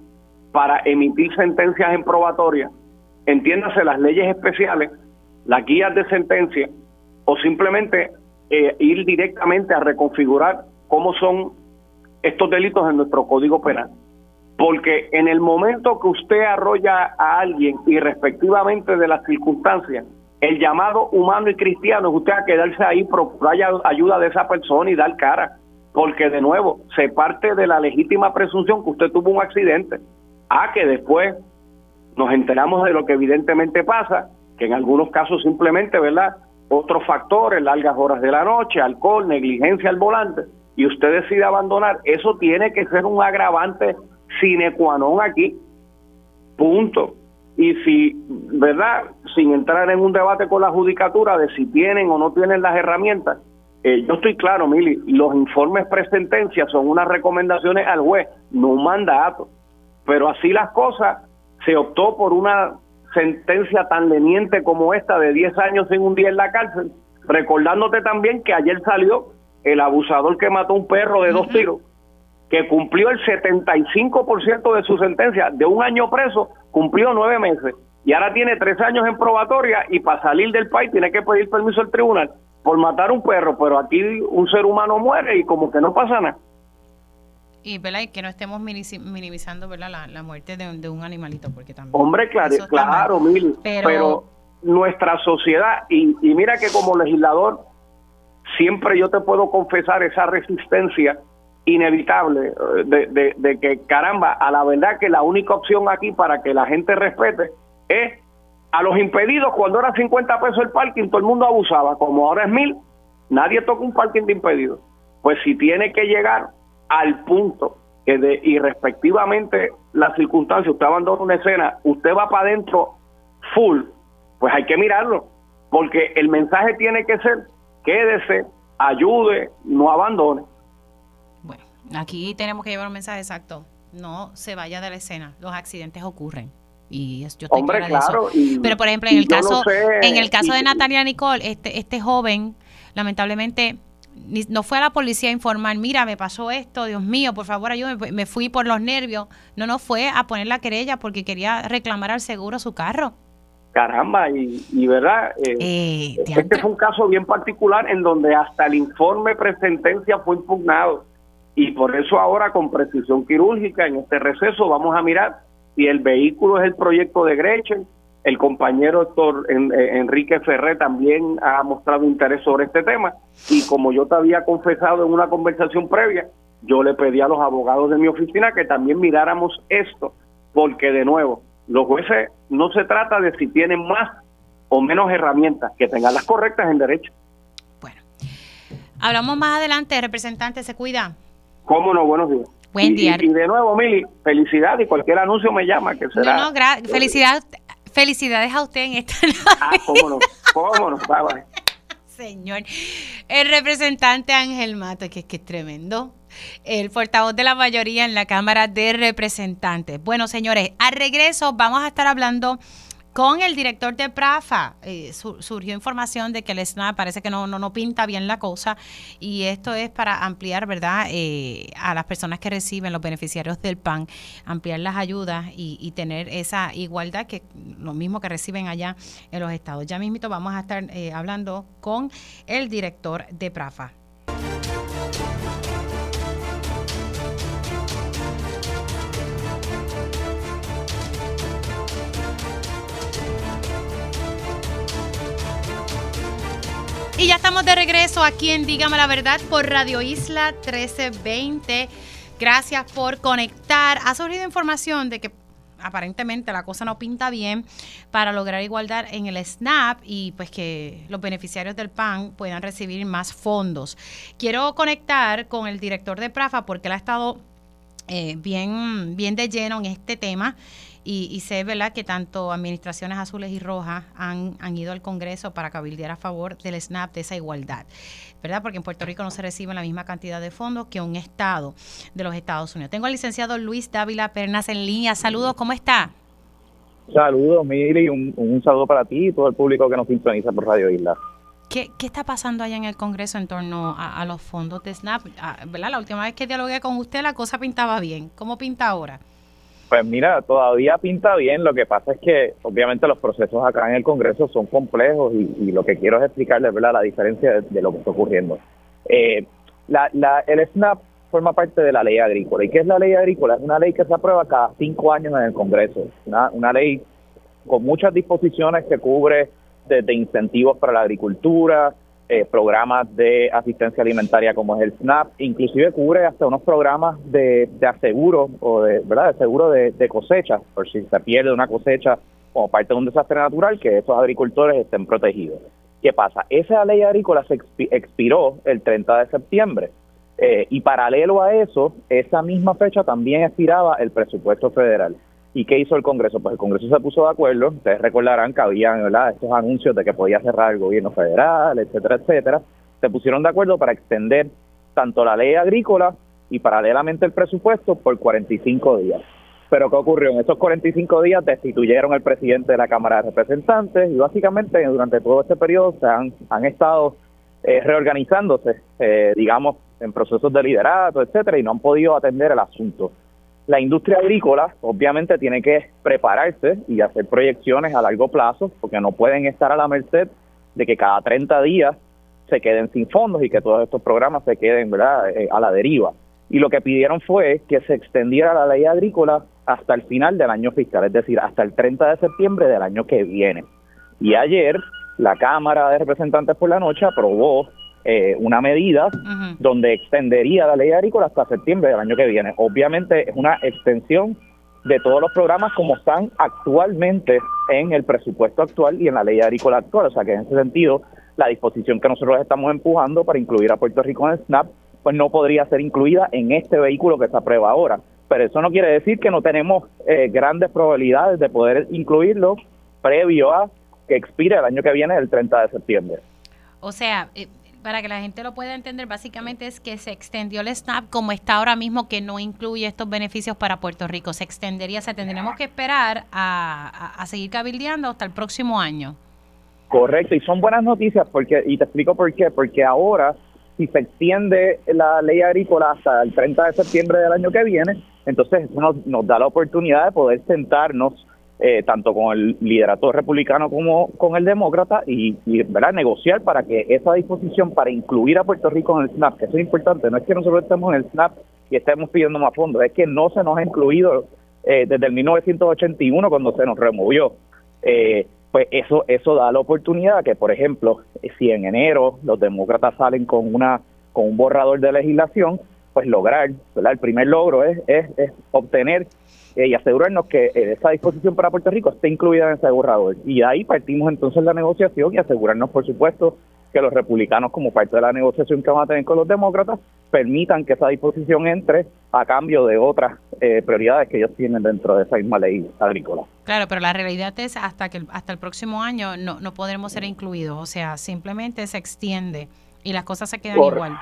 para emitir sentencias en probatoria, entiéndase las leyes especiales, las guías de sentencia, o simplemente eh, ir directamente a reconfigurar cómo son estos delitos en nuestro código penal. Porque en el momento que usted arrolla a alguien y respectivamente de las circunstancias, el llamado humano y cristiano es usted a quedarse ahí, procurar ayuda de esa persona y dar cara, porque de nuevo se parte de la legítima presunción que usted tuvo un accidente, a que después nos enteramos de lo que evidentemente pasa, que en algunos casos simplemente, ¿verdad? Otros factores, largas horas de la noche, alcohol, negligencia al volante, y usted decide abandonar, eso tiene que ser un agravante sine qua non aquí. Punto y si, ¿verdad? Sin entrar en un debate con la judicatura de si tienen o no tienen las herramientas, eh, yo estoy claro, Mili, los informes presentencia son unas recomendaciones al juez, no un mandato. Pero así las cosas, se optó por una sentencia tan leniente como esta de 10 años sin un día en la cárcel, recordándote también que ayer salió el abusador que mató un perro de dos tiros, que cumplió el 75% de su sentencia de un año preso cumplió nueve meses y ahora tiene tres años en probatoria y para salir del país tiene que pedir permiso al tribunal por matar un perro, pero aquí un ser humano muere y como que no pasa nada. Y, ¿verdad? que no estemos minimizando ¿verdad? La, muerte de, un animalito, porque también... Hombre, claro, claro Mil, pero... nuestra sociedad, y, y mira que como legislador, siempre yo te puedo confesar esa resistencia inevitable eh, de, que, caramba, a la verdad que la única opción aquí para que la gente respete es a los impedidos, cuando era 50 pesos el parking, todo el mundo abusaba, como ahora es mil, nadie toca un parking de impedidos. Pues si tiene que llegar al punto que de irrespectivamente la circunstancia, usted abandona una escena, usted va para adentro full, pues hay que mirarlo, porque el mensaje tiene que ser, quédese, ayude, no abandone. Aquí tenemos que llevar un mensaje exacto. No se vaya de la escena. Los accidentes ocurren. Y yo estoy Hombre, claro, Pero por ejemplo, en el caso, en el caso de Natalia Nicole, este, este joven, lamentablemente, no fue a la policía a informar, mira, me pasó esto, Dios mío, por favor ayúdame, me fui por los nervios. No, no fue a poner la querella porque quería reclamar al seguro su carro. Caramba, y, y verdad, eh, eh, este fue un caso bien particular en donde hasta el informe presentencia fue impugnado y por eso ahora con precisión quirúrgica en este receso vamos a mirar si el vehículo es el proyecto de Gretchen. El compañero doctor eh, Enrique Ferré también ha mostrado interés sobre este tema y como yo te había confesado en una conversación previa, yo le pedí a los abogados de mi oficina que también miráramos esto porque de nuevo, los jueces no se trata de si tienen más o menos herramientas, que tengan las correctas en derecho. Bueno, hablamos más adelante, representante, se cuida. Cómo no, buenos días. Buen día. Y, de nuevo, Mili, felicidad y cualquier anuncio me llama, que será... No, no, felicidad, felicidades a usted en esta Ah, cómo no, cómo no, Señor, el representante Ángel Mato, que, que es tremendo, el portavoz de la mayoría en la Cámara de Representantes. Bueno, señores, al regreso vamos a estar hablando con el director de Prafa eh, surgió información de que el SNAP parece que no, no, no, pinta bien la cosa y esto es para ampliar, ¿verdad?, eh, a las personas que reciben los beneficiarios del PAN, ampliar las ayudas y, tener esa igualdad que lo mismo que reciben allá en los estados. Ya mismito vamos a estar eh, hablando con el director de Prafa. Y ya estamos de regreso aquí en Dígame la Verdad por Radio Isla 1320. Gracias por conectar. Ha surgido información de que aparentemente la cosa no pinta bien para lograr igualdad en el SNAP y pues que los beneficiarios del PAN puedan recibir más fondos. Quiero conectar con el director de PRAFA porque él ha estado eh, bien, bien de lleno en este tema y, sé ¿verdad? que tanto administraciones azules y rojas han, han ido al Congreso para cabildear a favor del SNAP, de esa igualdad. ¿verdad? Porque en Puerto Rico no se recibe la misma cantidad de fondos que un estado de los Estados Unidos. Tengo al licenciado Luis Dávila Pernas en línea. Saludos, ¿cómo está? Saludos, Miri, un, un saludo para ti y todo el público que nos sintoniza por Radio Isla. ¿Qué, ¿Qué, está pasando allá en el Congreso en torno a, los fondos de SNAP? Ah, ¿verdad? La última vez que dialogué con usted la cosa pintaba bien. ¿Cómo pinta ahora? Pues mira, todavía pinta bien. Lo que pasa es que obviamente los procesos acá en el Congreso son complejos y, lo que quiero es explicarles ¿verdad? la diferencia de, lo que está ocurriendo. Eh, la, la, el SNAP forma parte de la ley agrícola. ¿Y qué es la ley agrícola? Es una ley que se aprueba cada cinco años en el Congreso. Una, una ley con muchas disposiciones que cubre desde incentivos para la agricultura, eh, programas de asistencia alimentaria como es el SNAP, inclusive cubre hasta unos programas de, de aseguro o de, ¿verdad? de seguro de, cosecha, por si se pierde una cosecha como parte de un desastre natural, que esos agricultores estén protegidos. ¿Qué pasa? Esa ley agrícola se expiró el 30 de septiembre eh, y paralelo a eso, esa misma fecha también expiraba el presupuesto federal. ¿Y qué hizo el Congreso? Pues el Congreso se puso de acuerdo, ustedes recordarán que habían ¿verdad? estos anuncios de que podía cerrar el gobierno federal, etcétera, etcétera. Se pusieron de acuerdo para extender tanto la ley agrícola y paralelamente el presupuesto por 45 días. Pero ¿qué ocurrió? En esos 45 días destituyeron al presidente de la Cámara de Representantes y básicamente durante todo este periodo se han, han estado eh, reorganizándose, eh, digamos, en procesos de liderato, etcétera, y no han podido atender el asunto. La industria agrícola obviamente tiene que prepararse y hacer proyecciones a largo plazo porque no pueden estar a la merced de que cada 30 días se queden sin fondos y que todos estos programas se queden ¿verdad? Eh, a la deriva. Y lo que pidieron fue que se extendiera la ley agrícola hasta el final del año fiscal, es decir, hasta el 30 de septiembre del año que viene. Y ayer la Cámara de Representantes por la noche aprobó eh, una medida donde extendería la ley agrícola hasta septiembre del año que viene. Obviamente es una extensión de todos los programas como están actualmente en el presupuesto actual y en la ley agrícola actual. O sea que en ese sentido, la disposición que nosotros estamos empujando para incluir a Puerto Rico en el SNAP, pues no podría ser incluida en este vehículo que se aprueba ahora. Pero eso no quiere decir que no tenemos eh, grandes probabilidades de poder incluirlo previo a que expire el año que viene, el 30 de septiembre. O sea, eh, para que la gente lo pueda entender, básicamente es que se extendió el SNAP como está ahora mismo, que no incluye estos beneficios para Puerto Rico. Se extendería, o sea, tendremos que esperar a, seguir cabildeando hasta el próximo año. Correcto, y son buenas noticias, porque y te explico por qué. Porque ahora, si se extiende la ley agrícola hasta el 30 de septiembre del año que viene, entonces eso nos da la oportunidad de poder sentarnos eh, tanto con el liderato republicano como con el demócrata y, ¿verdad? negociar para que esa disposición para incluir a Puerto Rico en el SNAP, que eso es importante, no es que nosotros estemos en el SNAP y estemos pidiendo más fondos, es que no se nos ha incluido eh, desde el 1981 cuando se nos removió. Eh, pues eso eso da la oportunidad que, por ejemplo, si en enero los demócratas salen con una con un borrador de legislación, pues lograr, ¿verdad? El primer logro es, es, es obtener eh, y asegurarnos que eh, esa disposición para Puerto Rico esté incluida en ese borrador. Y ahí partimos entonces la negociación y asegurarnos, por supuesto, que los republicanos, como parte de la negociación que van a tener con los demócratas, permitan que esa disposición entre a cambio de otras eh, prioridades que ellos tienen dentro de esa misma ley agrícola. Claro, pero la realidad es hasta que hasta el próximo año no, no podremos ser incluidos, o sea, simplemente se extiende y las cosas se quedan igual.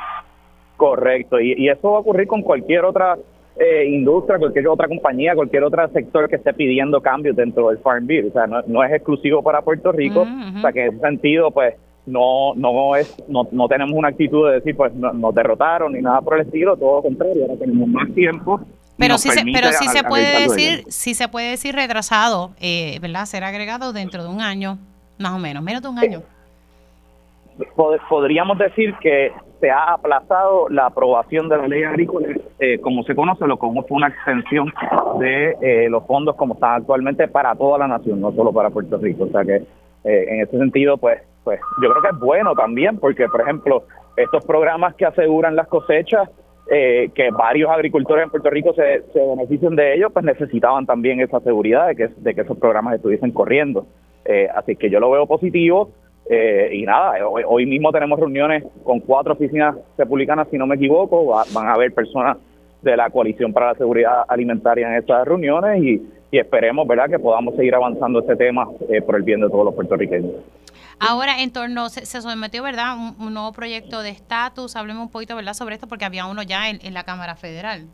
Correcto, y, y, eso va a ocurrir con cualquier otra eh, industria, cualquier otra compañía, cualquier otro sector que esté pidiendo cambios dentro del Farm Bill. O sea, no, no es exclusivo para Puerto Rico, o sea que en ese sentido, pues no no es no, no tenemos una actitud de decir pues nos derrotaron ni nada por el estilo todo lo contrario ahora tenemos más tiempo pero sí se, pero sí se puede decir sí se puede decir retrasado eh, verdad ser agregado dentro de un año más o menos menos de un año. Podríamos decir que se ha aplazado la aprobación de la ley agrícola, eh, como se conoce, lo como fue una extensión de eh, los fondos como están actualmente para toda la nación, no solo para Puerto Rico. O sea que en ese sentido, pues pues yo creo que es bueno también, porque por ejemplo, estos programas que aseguran las cosechas, eh, que varios agricultores en Puerto Rico se, se benefician de ellos, pues necesitaban también esa seguridad de que, de que esos programas estuviesen corriendo. Eh, así que yo lo veo positivo. Eh, y nada, hoy, mismo tenemos reuniones con cuatro oficinas republicanas, si no me equivoco, van a haber personas de la Coalición para la Seguridad Alimentaria en estas reuniones y, y esperemos verdad que podamos seguir avanzando este tema por el bien de todos los puertorriqueños. Ahora, en torno, se, sometió, ¿verdad?, un, nuevo proyecto de estatus. Hablemos un poquito, ¿verdad?, sobre esto, porque había uno ya en, la Cámara Federal.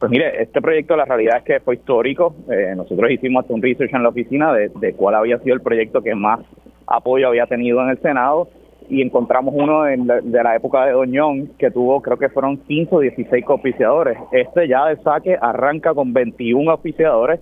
Pues mire, este proyecto la realidad es que fue histórico. Eh, nosotros hicimos hasta un research en la oficina de, cuál había sido el proyecto que más apoyo había tenido en el Senado y encontramos uno de la, época de Doñón que tuvo, creo que fueron 15 o 16 oficiadores. Este ya de saque arranca con 21 oficiadores.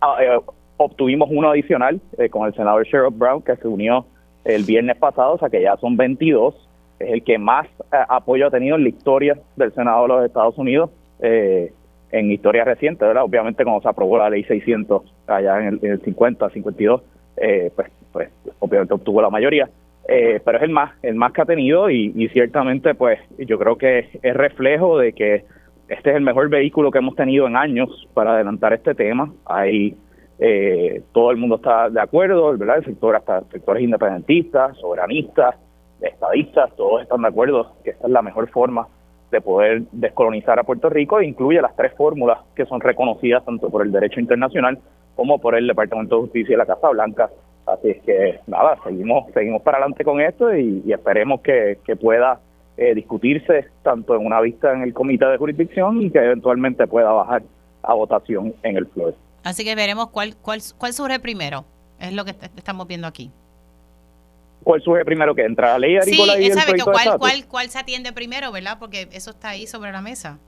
Ah, eh, obtuvimos uno adicional eh, con el senador Sherrod Brown, que se unió el viernes pasado, o sea que ya son 22. Es el que más eh, apoyo ha tenido en la historia del Senado de los Estados Unidos, eh, en historia reciente, ¿verdad? Obviamente, cuando se aprobó la ley 600 allá en el, 50, 52, pues, pues obviamente obtuvo la mayoría. pero es el más, el más que ha tenido y, ciertamente, pues yo creo que es reflejo de que este es el mejor vehículo que hemos tenido en años para adelantar este tema. Hay eh, todo el mundo está de acuerdo, ¿verdad? El sector, hasta sectores independentistas, soberanistas, estadistas, todos están de acuerdo que esta es la mejor forma de poder descolonizar a Puerto Rico e incluye las tres fórmulas que son reconocidas tanto por el derecho internacional como por el Departamento de Justicia y la Casa Blanca. Así es que nada, seguimos seguimos para adelante con esto y, esperemos que, pueda eh, discutirse tanto en una vista en el Comité de Jurisdicción y que eventualmente pueda bajar a votación en el floor. Así que veremos cuál, cuál, cuál surge primero. Es lo que estamos viendo aquí. ¿Cuál surge primero que entra la ley agrícola y el cuál, cuál, cuál se atiende primero, ¿verdad? Porque eso está ahí sobre la mesa.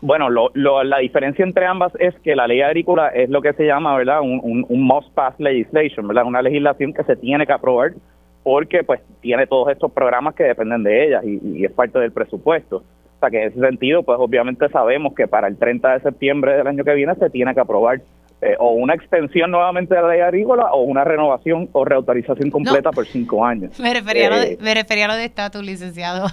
Bueno, lo, lo, la diferencia entre ambas es que la ley agrícola es lo que se llama, ¿verdad? Un, un, un must pass legislation, ¿verdad? Una legislación que se tiene que aprobar porque pues tiene todos estos programas que dependen de ella y, y es parte del presupuesto. O sea que en ese sentido, pues obviamente sabemos que para el 30 de septiembre del año que viene se tiene que aprobar eh, o una extensión nuevamente de la ley agrícola o una renovación o reautorización completa por cinco años. Me refería, a, lo de, eh, me refería a lo de estatus, licenciado.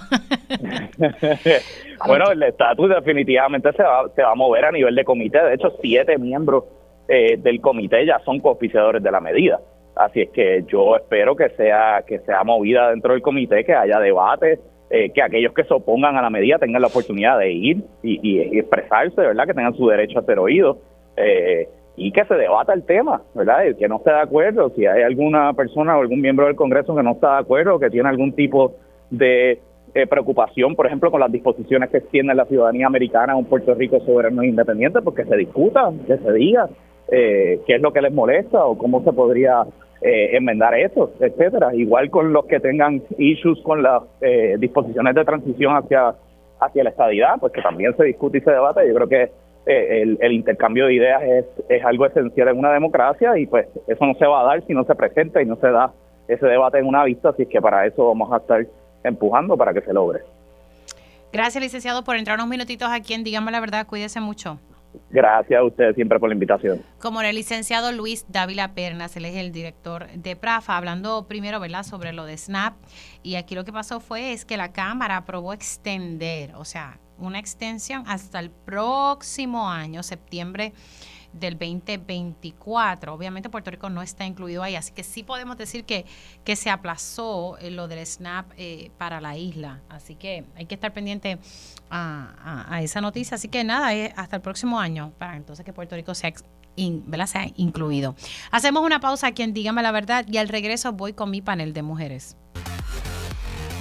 bueno, el estatus definitivamente se va, se va a mover a nivel de comité. De hecho, siete miembros eh, del comité ya son cooficiadores de la medida. Así es que yo espero que sea que sea movida dentro del comité, que haya debate, que aquellos que se opongan a la medida tengan la oportunidad de ir y, y, expresarse, ¿verdad? Que tengan su derecho a ser oídos. Eh, y que se debata el tema, ¿verdad? El que no esté de acuerdo, si hay alguna persona o algún miembro del Congreso que no está de acuerdo, que tiene algún tipo de eh, preocupación, por ejemplo, con las disposiciones que extiende la ciudadanía americana a un Puerto Rico soberano e independiente, porque pues se discuta, que se diga eh, qué es lo que les molesta o cómo se podría eh, enmendar eso, etcétera. Igual con los que tengan issues con las disposiciones de transición hacia hacia la estadidad, pues que también se discute y se debate. Yo creo que eh, el, intercambio de ideas es, es algo esencial en una democracia y pues eso no se va a dar si no se presenta y no se da ese debate en una vista, así que para eso vamos a estar empujando para que se logre. Gracias, licenciado, por entrar unos minutitos aquí en Dígame la Verdad. Cuídese mucho. Gracias a ustedes siempre por la invitación. Como el licenciado Luis Dávila Pernas, él es el director de PRAFA, hablando primero, ¿verdad?, sobre lo de SNAP. Y aquí lo que pasó fue es que la Cámara aprobó extender, o sea, una extensión hasta el próximo año, septiembre del 2024. Obviamente Puerto Rico no está incluido ahí, así que sí podemos decir que, que se aplazó eh, lo del SNAP eh, para la isla. Así que hay que estar pendiente a, esa noticia. Así que nada, hasta el próximo año, para entonces que Puerto Rico sea, sea incluido. Hacemos una pausa aquí en Dígame la Verdad y al regreso voy con mi panel de mujeres.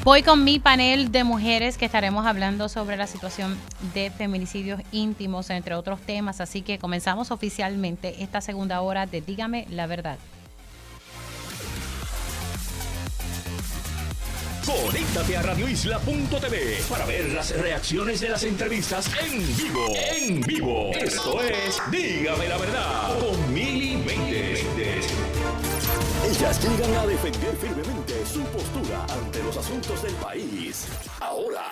Voy con mi panel de mujeres que estaremos hablando sobre la situación de feminicidios íntimos, entre otros temas. Así que comenzamos oficialmente esta segunda hora de Dígame la verdad. Conéctate a radioisla.tv para ver las reacciones de las entrevistas en vivo. En vivo. Esto es Dígame la verdad con Mili ellas llegan a defender firmemente su postura ante los asuntos del país. Ahora,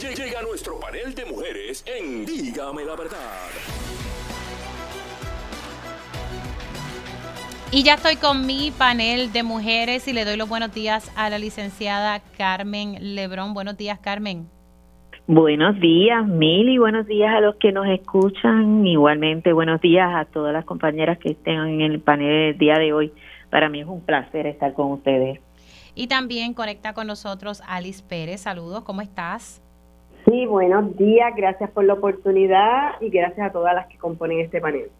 llega nuestro panel de mujeres en Dígame la verdad. Y ya estoy con mi panel de mujeres y le doy los buenos días a la licenciada Carmen Lebrón. Buenos días, Carmen. Buenos días, Mil, y buenos días a los que nos escuchan. Igualmente, buenos días a todas las compañeras que estén en el panel el día de hoy. Para mí es un placer estar con ustedes. Y también conecta con nosotros Alice Pérez. Saludos, ¿cómo estás? Sí, buenos días, gracias por la oportunidad y gracias a todas las que componen este panel.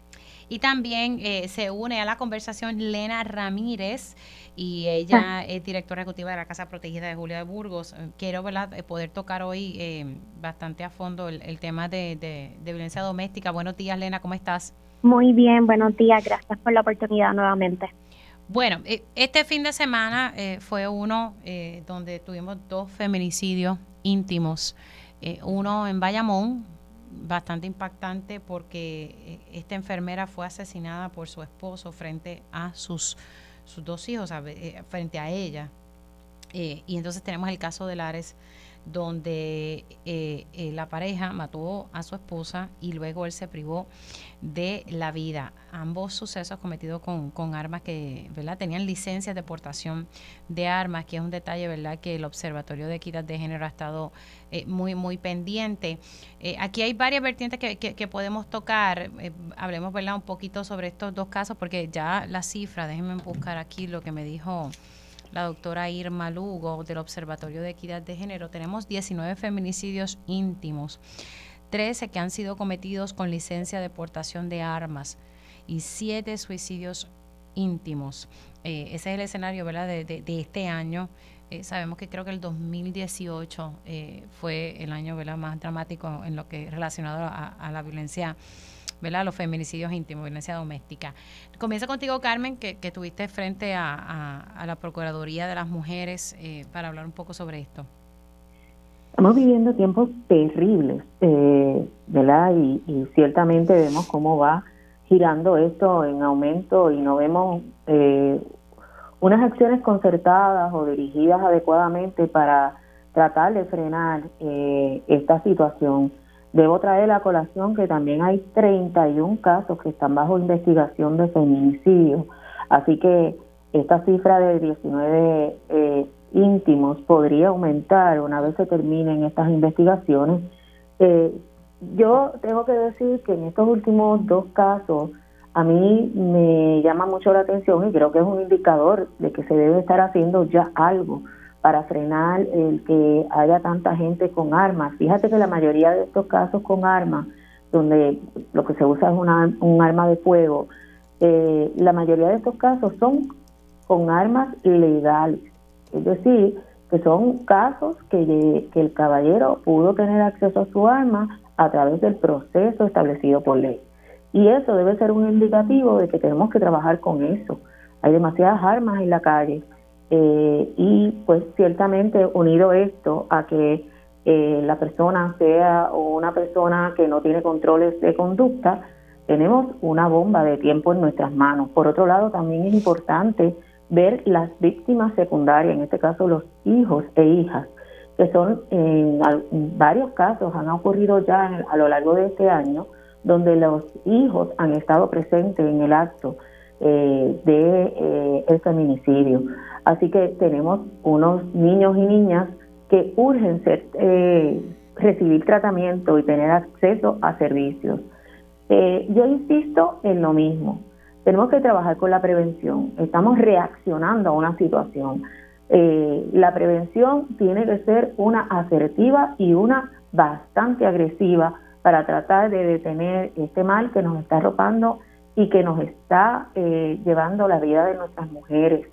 Y también eh, se une a la conversación Lena Ramírez y ella ah. es directora ejecutiva de la Casa Protegida de Julia de Burgos. Eh, quiero eh, poder tocar hoy bastante a fondo el, tema de, de, violencia doméstica. Buenos días, Lena, ¿cómo estás? Muy bien, buenos días, gracias por la oportunidad nuevamente. Bueno, eh, este fin de semana eh, fue uno eh, donde tuvimos dos feminicidios íntimos. uno en Bayamón, bastante impactante porque esta enfermera fue asesinada por su esposo frente a sus, sus dos hijos, frente a ella. y entonces tenemos el caso de Lares donde eh, eh, la pareja mató a su esposa y luego él se privó de la vida. Ambos sucesos cometidos con, armas que ¿verdad? tenían licencias de portación de armas, que es un detalle ¿verdad? que el Observatorio de Equidad de Género ha estado eh, muy, muy pendiente. aquí hay varias vertientes que, que, podemos tocar. hablemos ¿verdad? un poquito sobre estos dos casos, porque ya la cifra, déjenme buscar aquí lo que me dijo la doctora Irma Lugo del Observatorio de Equidad de Género, tenemos 19 feminicidios íntimos, 13 que han sido cometidos con licencia de portación de armas y 7 suicidios íntimos. Eh, ese es el escenario ¿verdad? De, este año. Eh, sabemos que creo que el 2018 eh, fue el año ¿verdad? más dramático en lo que relacionado a, a la violencia Los feminicidios íntimos, violencia doméstica. Comienza contigo, Carmen, que, tuviste frente a, la Procuraduría de las Mujeres eh, para hablar un poco sobre esto. Estamos viviendo tiempos terribles, eh, ¿verdad? Y, ciertamente vemos cómo va girando esto en aumento y no vemos eh, unas acciones concertadas o dirigidas adecuadamente para tratar de frenar esta situación. Debo traer la colación que también hay 31 casos que están bajo investigación de feminicidio. Así que esta cifra de 19 eh, íntimos podría aumentar una vez se terminen estas investigaciones. Eh, yo tengo que decir que en estos últimos dos casos a mí me llama mucho la atención y creo que es un indicador de que se debe estar haciendo ya algo para frenar el que haya tanta gente con armas. Fíjate que la mayoría de estos casos con armas, donde lo que se usa es un arma de fuego, eh, la mayoría de estos casos son con armas legales. Es decir, que son casos que el caballero pudo tener acceso a su arma a través del proceso establecido por ley. Y eso debe ser un indicativo de que tenemos que trabajar con eso. Hay demasiadas armas en la calle eh, y pues ciertamente unido esto a que eh, la persona sea una persona que no tiene controles de conducta, tenemos una bomba de tiempo en nuestras manos. Por otro lado, también es importante ver las víctimas secundarias, en este caso los hijos e hijas, que son en, varios casos han ocurrido ya a lo largo de este año, donde los hijos han estado presentes en el acto eh, de eh, el feminicidio. Así que tenemos unos niños y niñas que urgen eh, recibir tratamiento y tener acceso a servicios. Yo insisto en lo mismo. Tenemos que trabajar con la prevención. Estamos reaccionando a una situación. La prevención tiene que ser una asertiva y una bastante agresiva para tratar de detener este mal que nos está arropando y que nos está eh, llevando la vida de nuestras mujeres.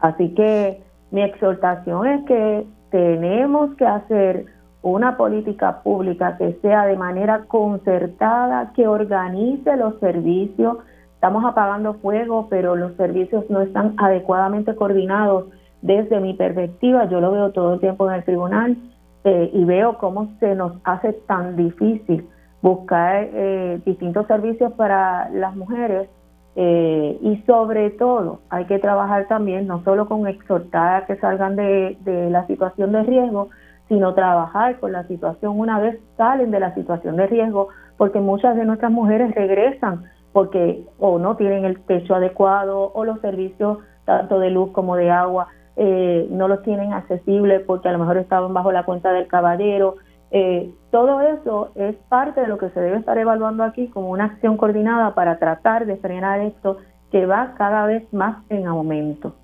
Así que mi exhortación es que tenemos que hacer una política pública que sea de manera concertada, que organice los servicios. Estamos apagando fuego, pero los servicios no están adecuadamente coordinados desde mi perspectiva. Yo lo veo todo el tiempo en el tribunal eh, y veo cómo se nos hace tan difícil buscar eh, distintos servicios para las mujeres eh, y sobre todo hay que trabajar también no solo con exhortar a que salgan de, de la situación de riesgo, sino trabajar con la situación una vez salen de la situación de riesgo, porque muchas de nuestras mujeres regresan porque o no tienen el techo adecuado o los servicios tanto de luz como de agua eh, no los tienen accesibles porque a lo mejor estaban bajo la cuenta del caballero. Eh, todo eso es parte de lo que se debe estar evaluando aquí como una acción coordinada para tratar de frenar esto que va cada vez más en aumento.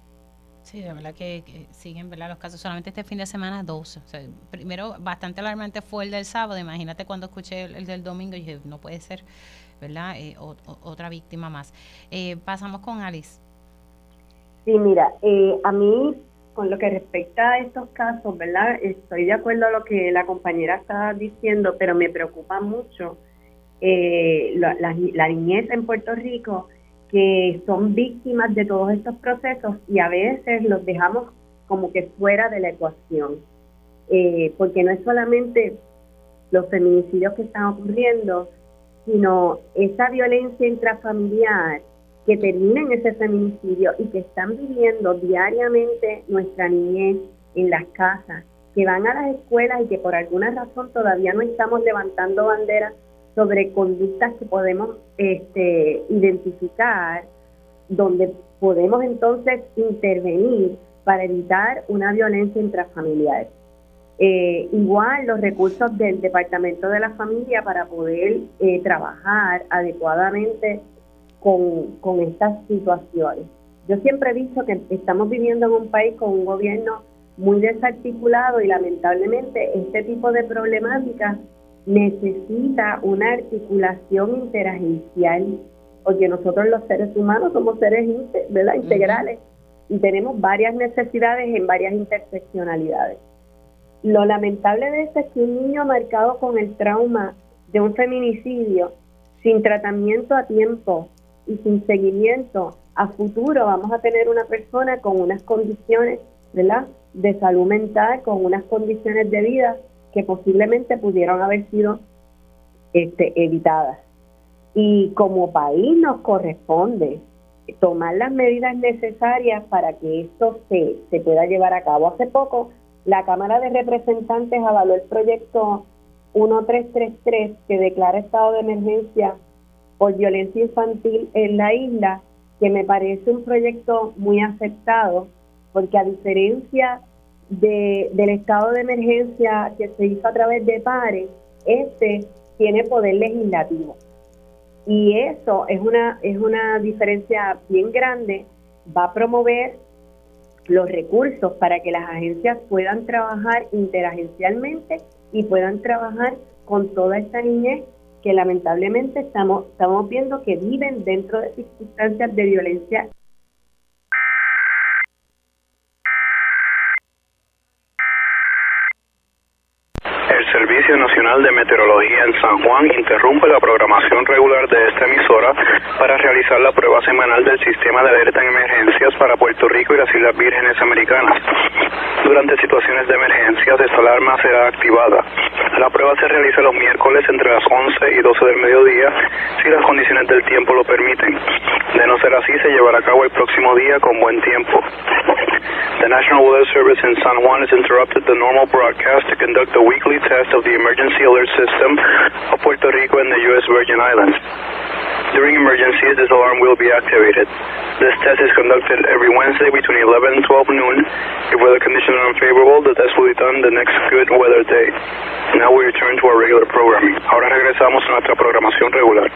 Sí, de verdad que, siguen ¿verdad? los casos. Solamente este fin de semana, dos. primero, bastante alarmante fue el del sábado. Imagínate cuando escuché el, del domingo y dije, no puede ser, ¿verdad? Eh, otra víctima más. Eh, pasamos con Alice. Sí, mira, eh, a mí, con lo que respecta a estos casos, ¿verdad? Estoy de acuerdo a lo que la compañera está diciendo, pero me preocupa mucho la, la niñez en Puerto Rico que son víctimas de todos estos procesos y a veces los dejamos como que fuera de la ecuación, eh, porque no es solamente los feminicidios que están ocurriendo, sino esa violencia intrafamiliar que termina en ese feminicidio y que están viviendo diariamente nuestra niñez en las casas, que van a las escuelas y que por alguna razón todavía no estamos levantando banderas sobre conductas que podemos este, identificar, donde podemos entonces intervenir para evitar una violencia intrafamiliar. Eh, igual los recursos del Departamento de la Familia para poder eh, trabajar adecuadamente con, con estas situaciones. Yo siempre he dicho que estamos viviendo en un país con un gobierno muy desarticulado y lamentablemente este tipo de problemáticas necesita una articulación interagencial, porque nosotros los seres humanos somos seres ¿verdad? integrales y tenemos varias necesidades en varias interseccionalidades. Lo lamentable de esto es que un niño marcado con el trauma de un feminicidio, sin tratamiento a tiempo y sin seguimiento a futuro, vamos a tener una persona con unas condiciones ¿verdad? de salud mental, con unas condiciones de vida que posiblemente pudieron haber sido este, evitadas. Y como país nos corresponde tomar las medidas necesarias para que esto se, se pueda llevar a cabo. Hace poco la Cámara de Representantes avaló el proyecto 1333 que declara estado de emergencia por violencia infantil en la isla, que me parece un proyecto muy aceptado, porque a diferencia de, del estado de emergencia que se hizo a través de pares, este tiene poder legislativo. Y eso es una, es una diferencia bien grande, va a promover los recursos para que las agencias puedan trabajar interagencialmente y puedan trabajar con toda esta niñez que lamentablemente estamos, estamos viendo que viven dentro de circunstancias de violencia Servicio Nacional de Meteorología en San Juan interrumpe la programación regular de esta emisora para realizar la prueba semanal del sistema de alerta en emergencias para Puerto Rico y las Islas Vírgenes Americanas. Durante situaciones de emergencias, esta alarma será activada. La prueba se realiza los miércoles entre las 11 y 12 del mediodía, si las condiciones del tiempo lo permiten. De no ser así, se llevará a cabo el próximo día con buen tiempo. The National Weather Service in San Juan has interrupted the normal broadcast to conduct a weekly test of the emergency alert system of Puerto Rico and the U.S. Virgin Islands. During emergencies, this alarm will be activated. This test is conducted every Wednesday between 11 and 12 noon. If weather conditions are unfavorable, the test will be done the next good weather day. Now we return to our regular programming. Ahora regresamos a nuestra programación regular.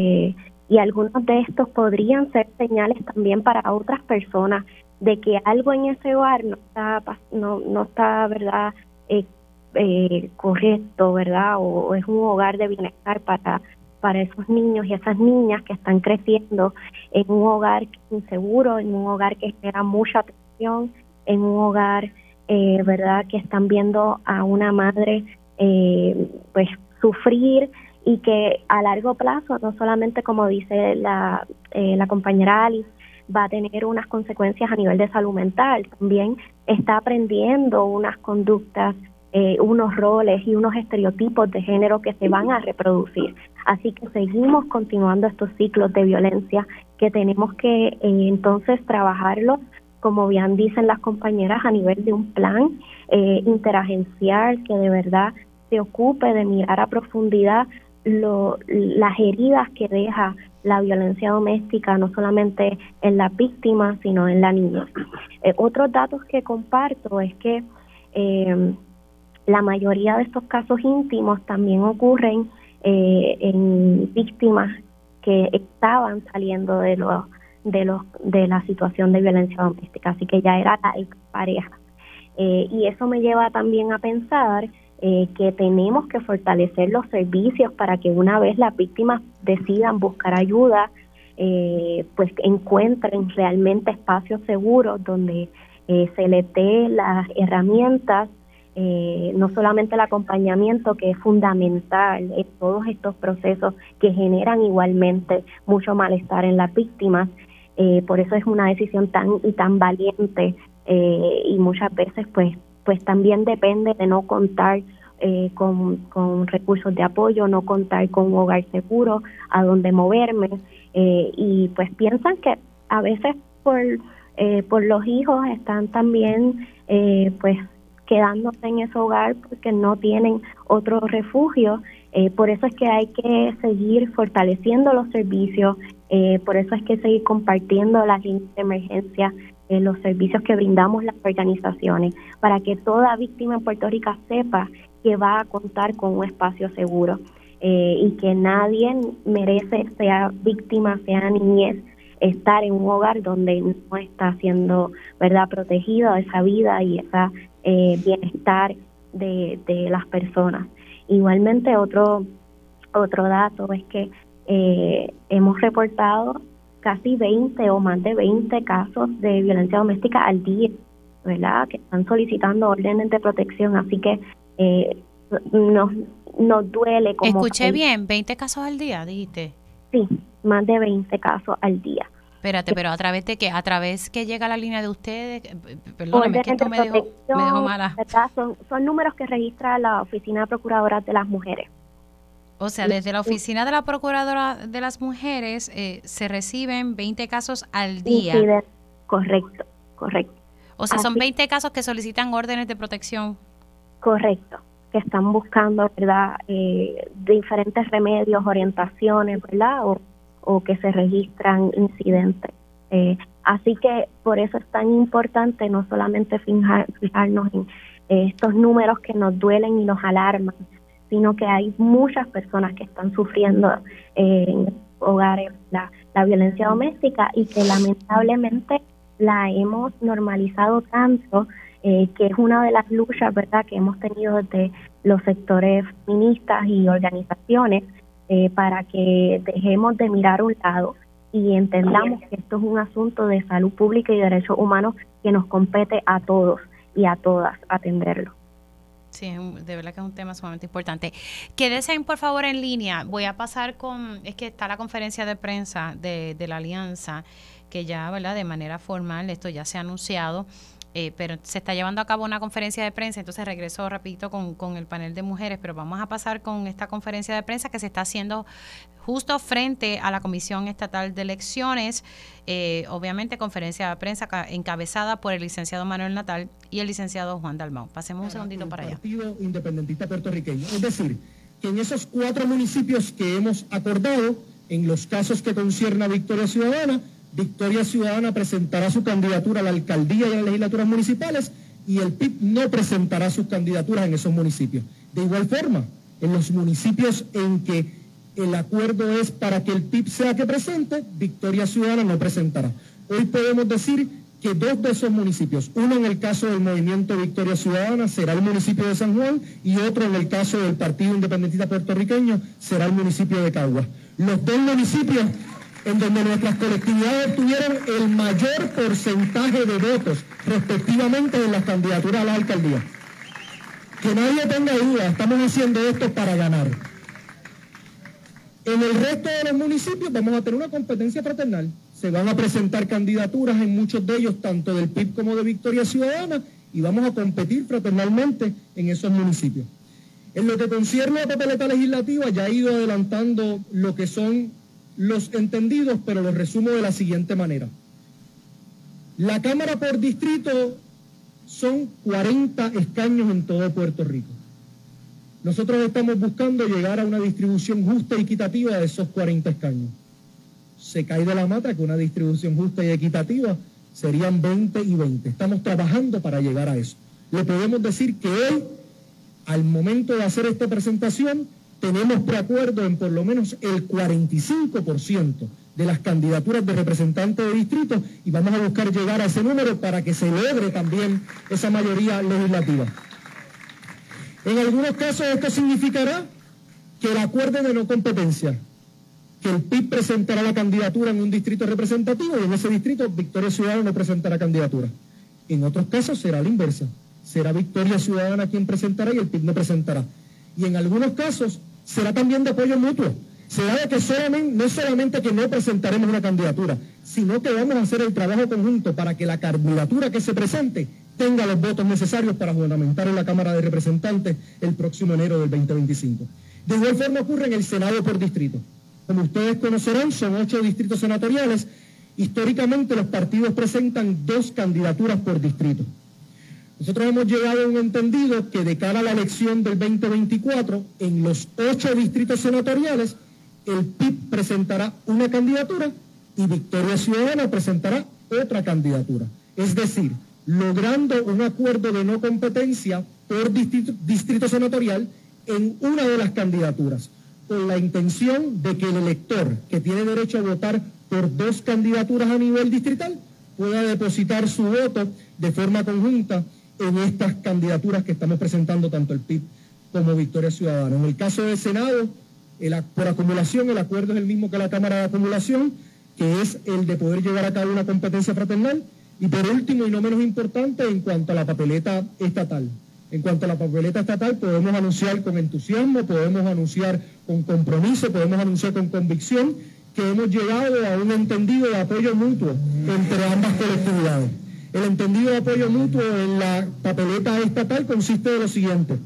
Eh, y algunos de estos podrían ser señales también para otras personas de que algo en ese hogar no está no, no está verdad eh, eh, correcto verdad o, es un hogar de bienestar para para esos niños y esas niñas que están creciendo en un hogar inseguro en un hogar que genera mucha tensión en un hogar eh, verdad que están viendo a una madre pues sufrir y que a largo plazo, no solamente como dice la, eh, la compañera Alice, va a tener unas consecuencias a nivel de salud mental, también está aprendiendo unas conductas, eh, unos roles y unos estereotipos de género que se van a reproducir. Así que seguimos continuando estos ciclos de violencia que tenemos que eh, entonces trabajarlos, como bien dicen las compañeras, a nivel de un plan interagencial que de verdad se ocupe de mirar a profundidad lo, las heridas que deja la violencia doméstica, no solamente en la víctima, sino en la niña. Eh, otros datos que comparto es que eh, la mayoría de estos casos íntimos también ocurren eh, en víctimas que estaban saliendo de los de los de la situación de violencia doméstica, así que ya era la pareja. y eso me lleva también a pensar eh, que tenemos que fortalecer los servicios para que una vez las víctimas decidan buscar ayuda, eh, pues encuentren realmente espacios seguros donde eh, se les dé las herramientas, no solamente el acompañamiento que es fundamental en todos estos procesos que generan igualmente mucho malestar en las víctimas, por eso es una decisión tan y tan valiente y muchas veces pues pues también depende de no contar eh, con, con, recursos de apoyo, no contar con un hogar seguro, a dónde moverme, eh, y pues piensan que a veces por, eh, por los hijos están también pues quedándose en ese hogar porque no tienen otro refugio. por eso es que hay que seguir fortaleciendo los servicios, por eso es que seguir compartiendo las líneas de emergencia los servicios que brindamos las organizaciones, para que toda víctima en Puerto Rico sepa que va a contar con un espacio seguro eh, y que nadie merece, sea víctima, sea niñez, estar en un hogar donde no está siendo verdad protegido esa vida y ese eh, bienestar de, de las personas. Igualmente otro otro dato es que eh, hemos reportado casi 20 o más de 20 casos de violencia doméstica al día, ¿verdad? Que están solicitando órdenes de protección, así que eh, nos, nos duele como... Escuché bien, 20 casos al día, dijiste. Sí, más de 20 casos al día. Espérate, pero a través de qué? A través que llega la línea de ustedes, perdóname, que esto me dejó, me mala. Son, son números que registra la Oficina Procuradora de las Mujeres. O sea, desde la oficina de la Procuradora de las Mujeres eh, se reciben 20 casos al día. correcto, correcto. O sea, son 20 casos que solicitan órdenes de protección. Correcto, que están buscando, ¿verdad? Eh, diferentes remedios, orientaciones, ¿verdad? O, o que se registran incidentes. Eh, así que por eso es tan importante no solamente fijarnos en estos números que nos duelen y nos alarman, sino que hay muchas personas que están sufriendo eh, en hogares la, la violencia doméstica y que lamentablemente la hemos normalizado tanto eh, que es una de las luchas verdad que hemos tenido desde los sectores feministas y organizaciones eh, para que dejemos de mirar un lado y entendamos que esto es un asunto de salud pública y derechos humanos que nos compete a todos y a todas atenderlo. Sí, de verdad que es un tema sumamente importante. Quédense, por favor, en línea. Voy a pasar con, es que está la conferencia de prensa de, de la alianza, que ya, ¿verdad? De manera formal, esto ya se ha anunciado eh, pero se está llevando a cabo una conferencia de prensa, entonces regreso rapidito con, con el panel de mujeres, pero vamos a pasar con esta conferencia de prensa que se está haciendo justo frente a la Comisión Estatal de Elecciones, eh, obviamente conferencia de prensa encabezada por el licenciado Manuel Natal y el licenciado Juan Dalmau. Pasemos un segundito para allá. Partido Independentista Puertorriqueño. Es decir, que en esos cuatro municipios que hemos acordado, en los casos que concierne a Victoria Ciudadana, Victoria Ciudadana presentará su candidatura a la alcaldía y a las legislaturas municipales y el PIB no presentará sus candidaturas en esos municipios. De igual forma, en los municipios en que el acuerdo es para que el PIB sea que presente, Victoria Ciudadana no presentará. Hoy podemos decir que dos de esos municipios, uno en el caso del movimiento Victoria Ciudadana será el municipio de San Juan y otro en el caso del Partido Independentista Puertorriqueño será el municipio de Caguas. Los dos municipios en donde nuestras colectividades tuvieron el mayor porcentaje de votos respectivamente en las candidaturas a la alcaldía. Que nadie tenga duda, estamos haciendo esto para ganar. En el resto de los municipios vamos a tener una competencia fraternal. Se van a presentar candidaturas en muchos de ellos, tanto del PIB como de Victoria Ciudadana, y vamos a competir fraternalmente en esos municipios. En lo que concierne a la papeleta legislativa, ya he ido adelantando lo que son los entendidos, pero los resumo de la siguiente manera. La Cámara por distrito son 40 escaños en todo Puerto Rico. Nosotros estamos buscando llegar a una distribución justa y equitativa de esos 40 escaños. Se cae de la mata que una distribución justa y equitativa serían 20 y 20. Estamos trabajando para llegar a eso. Le podemos decir que hoy, al momento de hacer esta presentación, tenemos preacuerdo en por lo menos el 45% de las candidaturas de representantes de distrito y vamos a buscar llegar a ese número para que se logre también esa mayoría legislativa. En algunos casos esto significará que el acuerdo de no competencia, que el PIB presentará la candidatura en un distrito representativo y en ese distrito Victoria Ciudadana no presentará candidatura. En otros casos será la inversa. Será Victoria Ciudadana quien presentará y el PIB no presentará. Y en algunos casos será también de apoyo mutuo. Será de que solamente, no solamente que no presentaremos una candidatura, sino que vamos a hacer el trabajo conjunto para que la candidatura que se presente tenga los votos necesarios para fundamentar en la Cámara de Representantes el próximo enero del 2025. De igual forma ocurre en el Senado por distrito. Como ustedes conocerán, son ocho distritos senatoriales. Históricamente los partidos presentan dos candidaturas por distrito. Nosotros hemos llegado a un entendido que de cara a la elección del 2024, en los ocho distritos senatoriales, el PIB presentará una candidatura y Victoria Ciudadana presentará otra candidatura. Es decir, logrando un acuerdo de no competencia por distrito, senatorial en una de las candidaturas, con la intención de que el elector que tiene derecho a votar por dos candidaturas a nivel distrital pueda depositar su voto de forma conjunta en estas candidaturas que estamos presentando tanto el PIB como Victoria Ciudadana. En el caso del Senado, por acumulación, el acuerdo es el mismo que la Cámara de Acumulación, que es el de poder llevar a cabo una competencia fraternal. Y por último, y no menos importante, en cuanto a la papeleta estatal. En cuanto a la papeleta estatal, podemos anunciar con entusiasmo, podemos anunciar con compromiso, podemos anunciar con convicción que hemos llegado a un entendido de apoyo mutuo entre ambas colectividades. El entendido apoyo mutuo en la papeleta estatal consiste de lo siguiente.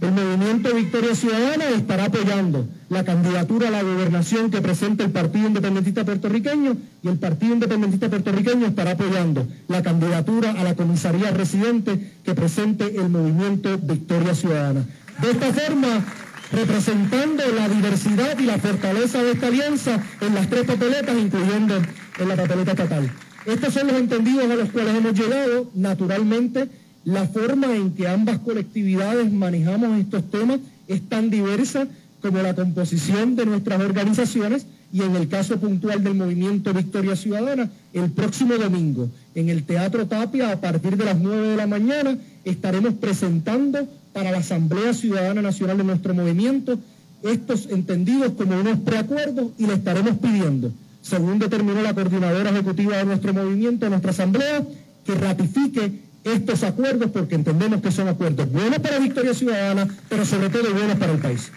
El movimiento Victoria Ciudadana estará apoyando la candidatura a la gobernación que presenta el Partido Independentista Puertorriqueño y el Partido Independentista Puertorriqueño estará apoyando la candidatura a la comisaría residente que presente el movimiento Victoria Ciudadana. De esta forma, representando la diversidad y la fortaleza de esta alianza en las tres papeletas, incluyendo en la papeleta estatal. Estos son los entendidos a los cuales hemos llegado. Naturalmente, la forma en que ambas colectividades manejamos estos temas es tan diversa como la composición de nuestras organizaciones y en el caso puntual del movimiento Victoria Ciudadana, el próximo domingo en el Teatro Tapia a partir de las 9 de la mañana estaremos presentando para la Asamblea Ciudadana Nacional de nuestro movimiento estos entendidos como unos preacuerdos y le estaremos pidiendo según determinó la coordinadora ejecutiva de nuestro movimiento, nuestra asamblea, que ratifique estos acuerdos porque entendemos que son acuerdos buenos para Victoria Ciudadana, pero sobre todo buenos para el país.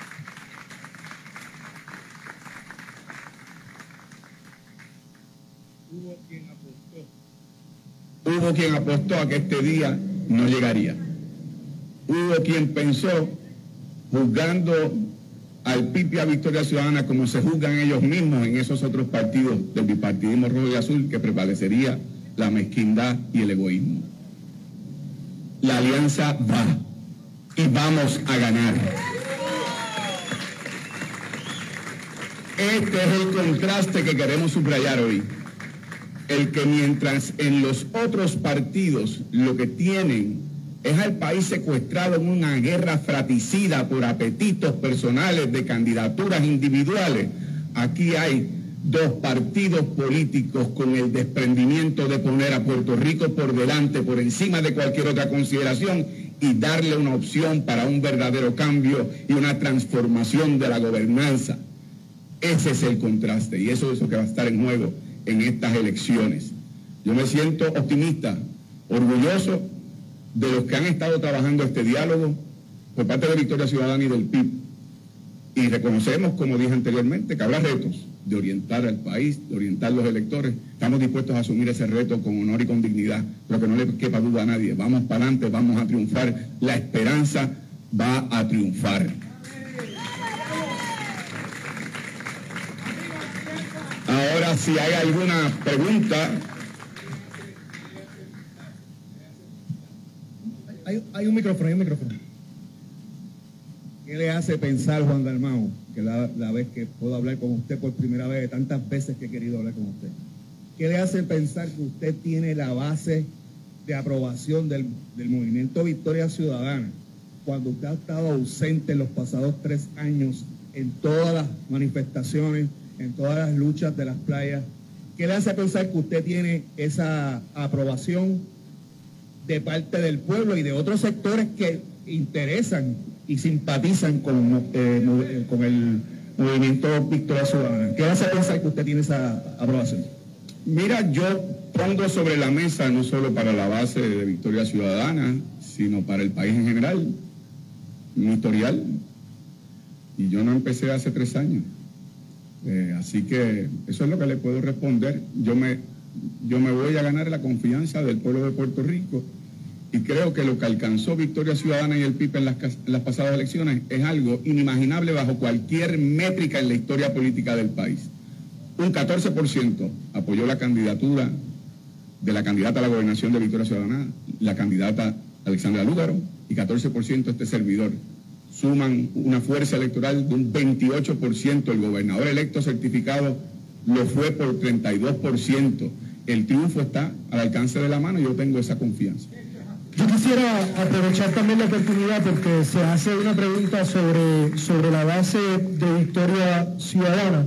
Hubo quien apostó a que este día no llegaría. Hubo quien pensó, juzgando al PIB y a Victoria Ciudadana como se juzgan ellos mismos en esos otros partidos del bipartidismo rojo y azul, que prevalecería la mezquindad y el egoísmo. La alianza va y vamos a ganar. Este es el contraste que queremos subrayar hoy. El que mientras en los otros partidos lo que tienen es al país secuestrado en una guerra fratricida por apetitos personales de candidaturas individuales, aquí hay dos partidos políticos con el desprendimiento de poner a Puerto Rico por delante, por encima de cualquier otra consideración y darle una opción para un verdadero cambio y una transformación de la gobernanza. Ese es el contraste y eso es lo que va a estar en juego en estas elecciones. Yo me siento optimista, orgulloso de los que han estado trabajando este diálogo por parte de Victoria Ciudadana y del PIB. Y reconocemos, como dije anteriormente, que habrá retos de orientar al país, de orientar a los electores. Estamos dispuestos a asumir ese reto con honor y con dignidad, pero que no le quepa duda a nadie. Vamos para adelante, vamos a triunfar. La esperanza va a triunfar. Ahora, si hay alguna pregunta, Hay, un micrófono, hay un micrófono. ¿Qué le hace pensar, Juan Dalmau, que la, vez que puedo hablar con usted por primera vez, de tantas veces que he querido hablar con usted? ¿Qué le hace pensar que usted tiene la base de aprobación del, del movimiento Victoria Ciudadana cuando usted ha estado ausente en los pasados tres años en todas las manifestaciones, en todas las luchas de las playas? ¿Qué le hace pensar que usted tiene esa aprobación de parte del pueblo y de otros sectores que interesan y simpatizan con, eh, con el movimiento Victoria Ciudadana. ¿Qué hace pensar que usted tiene esa aprobación? Mira, yo pongo sobre la mesa no solo para la base de Victoria Ciudadana, sino para el país en general, un historial. Y yo no empecé hace tres años. Eh, así que eso es lo que le puedo responder. Yo me, yo me voy a ganar la confianza del pueblo de Puerto Rico y creo que lo que alcanzó Victoria Ciudadana y el PIB en las, pasadas elecciones es algo inimaginable bajo cualquier métrica en la historia política del país. Un 14% apoyó la candidatura de la candidata a la gobernación de Victoria Ciudadana, la candidata Alexandra Lúgaro, y 14% este servidor. Suman una fuerza electoral de un 28%. El gobernador electo certificado lo fue por 32%. El triunfo está al alcance de la mano y yo tengo esa confianza. Yo quisiera aprovechar también la oportunidad porque se hace una pregunta sobre, sobre la base de Victoria Ciudadana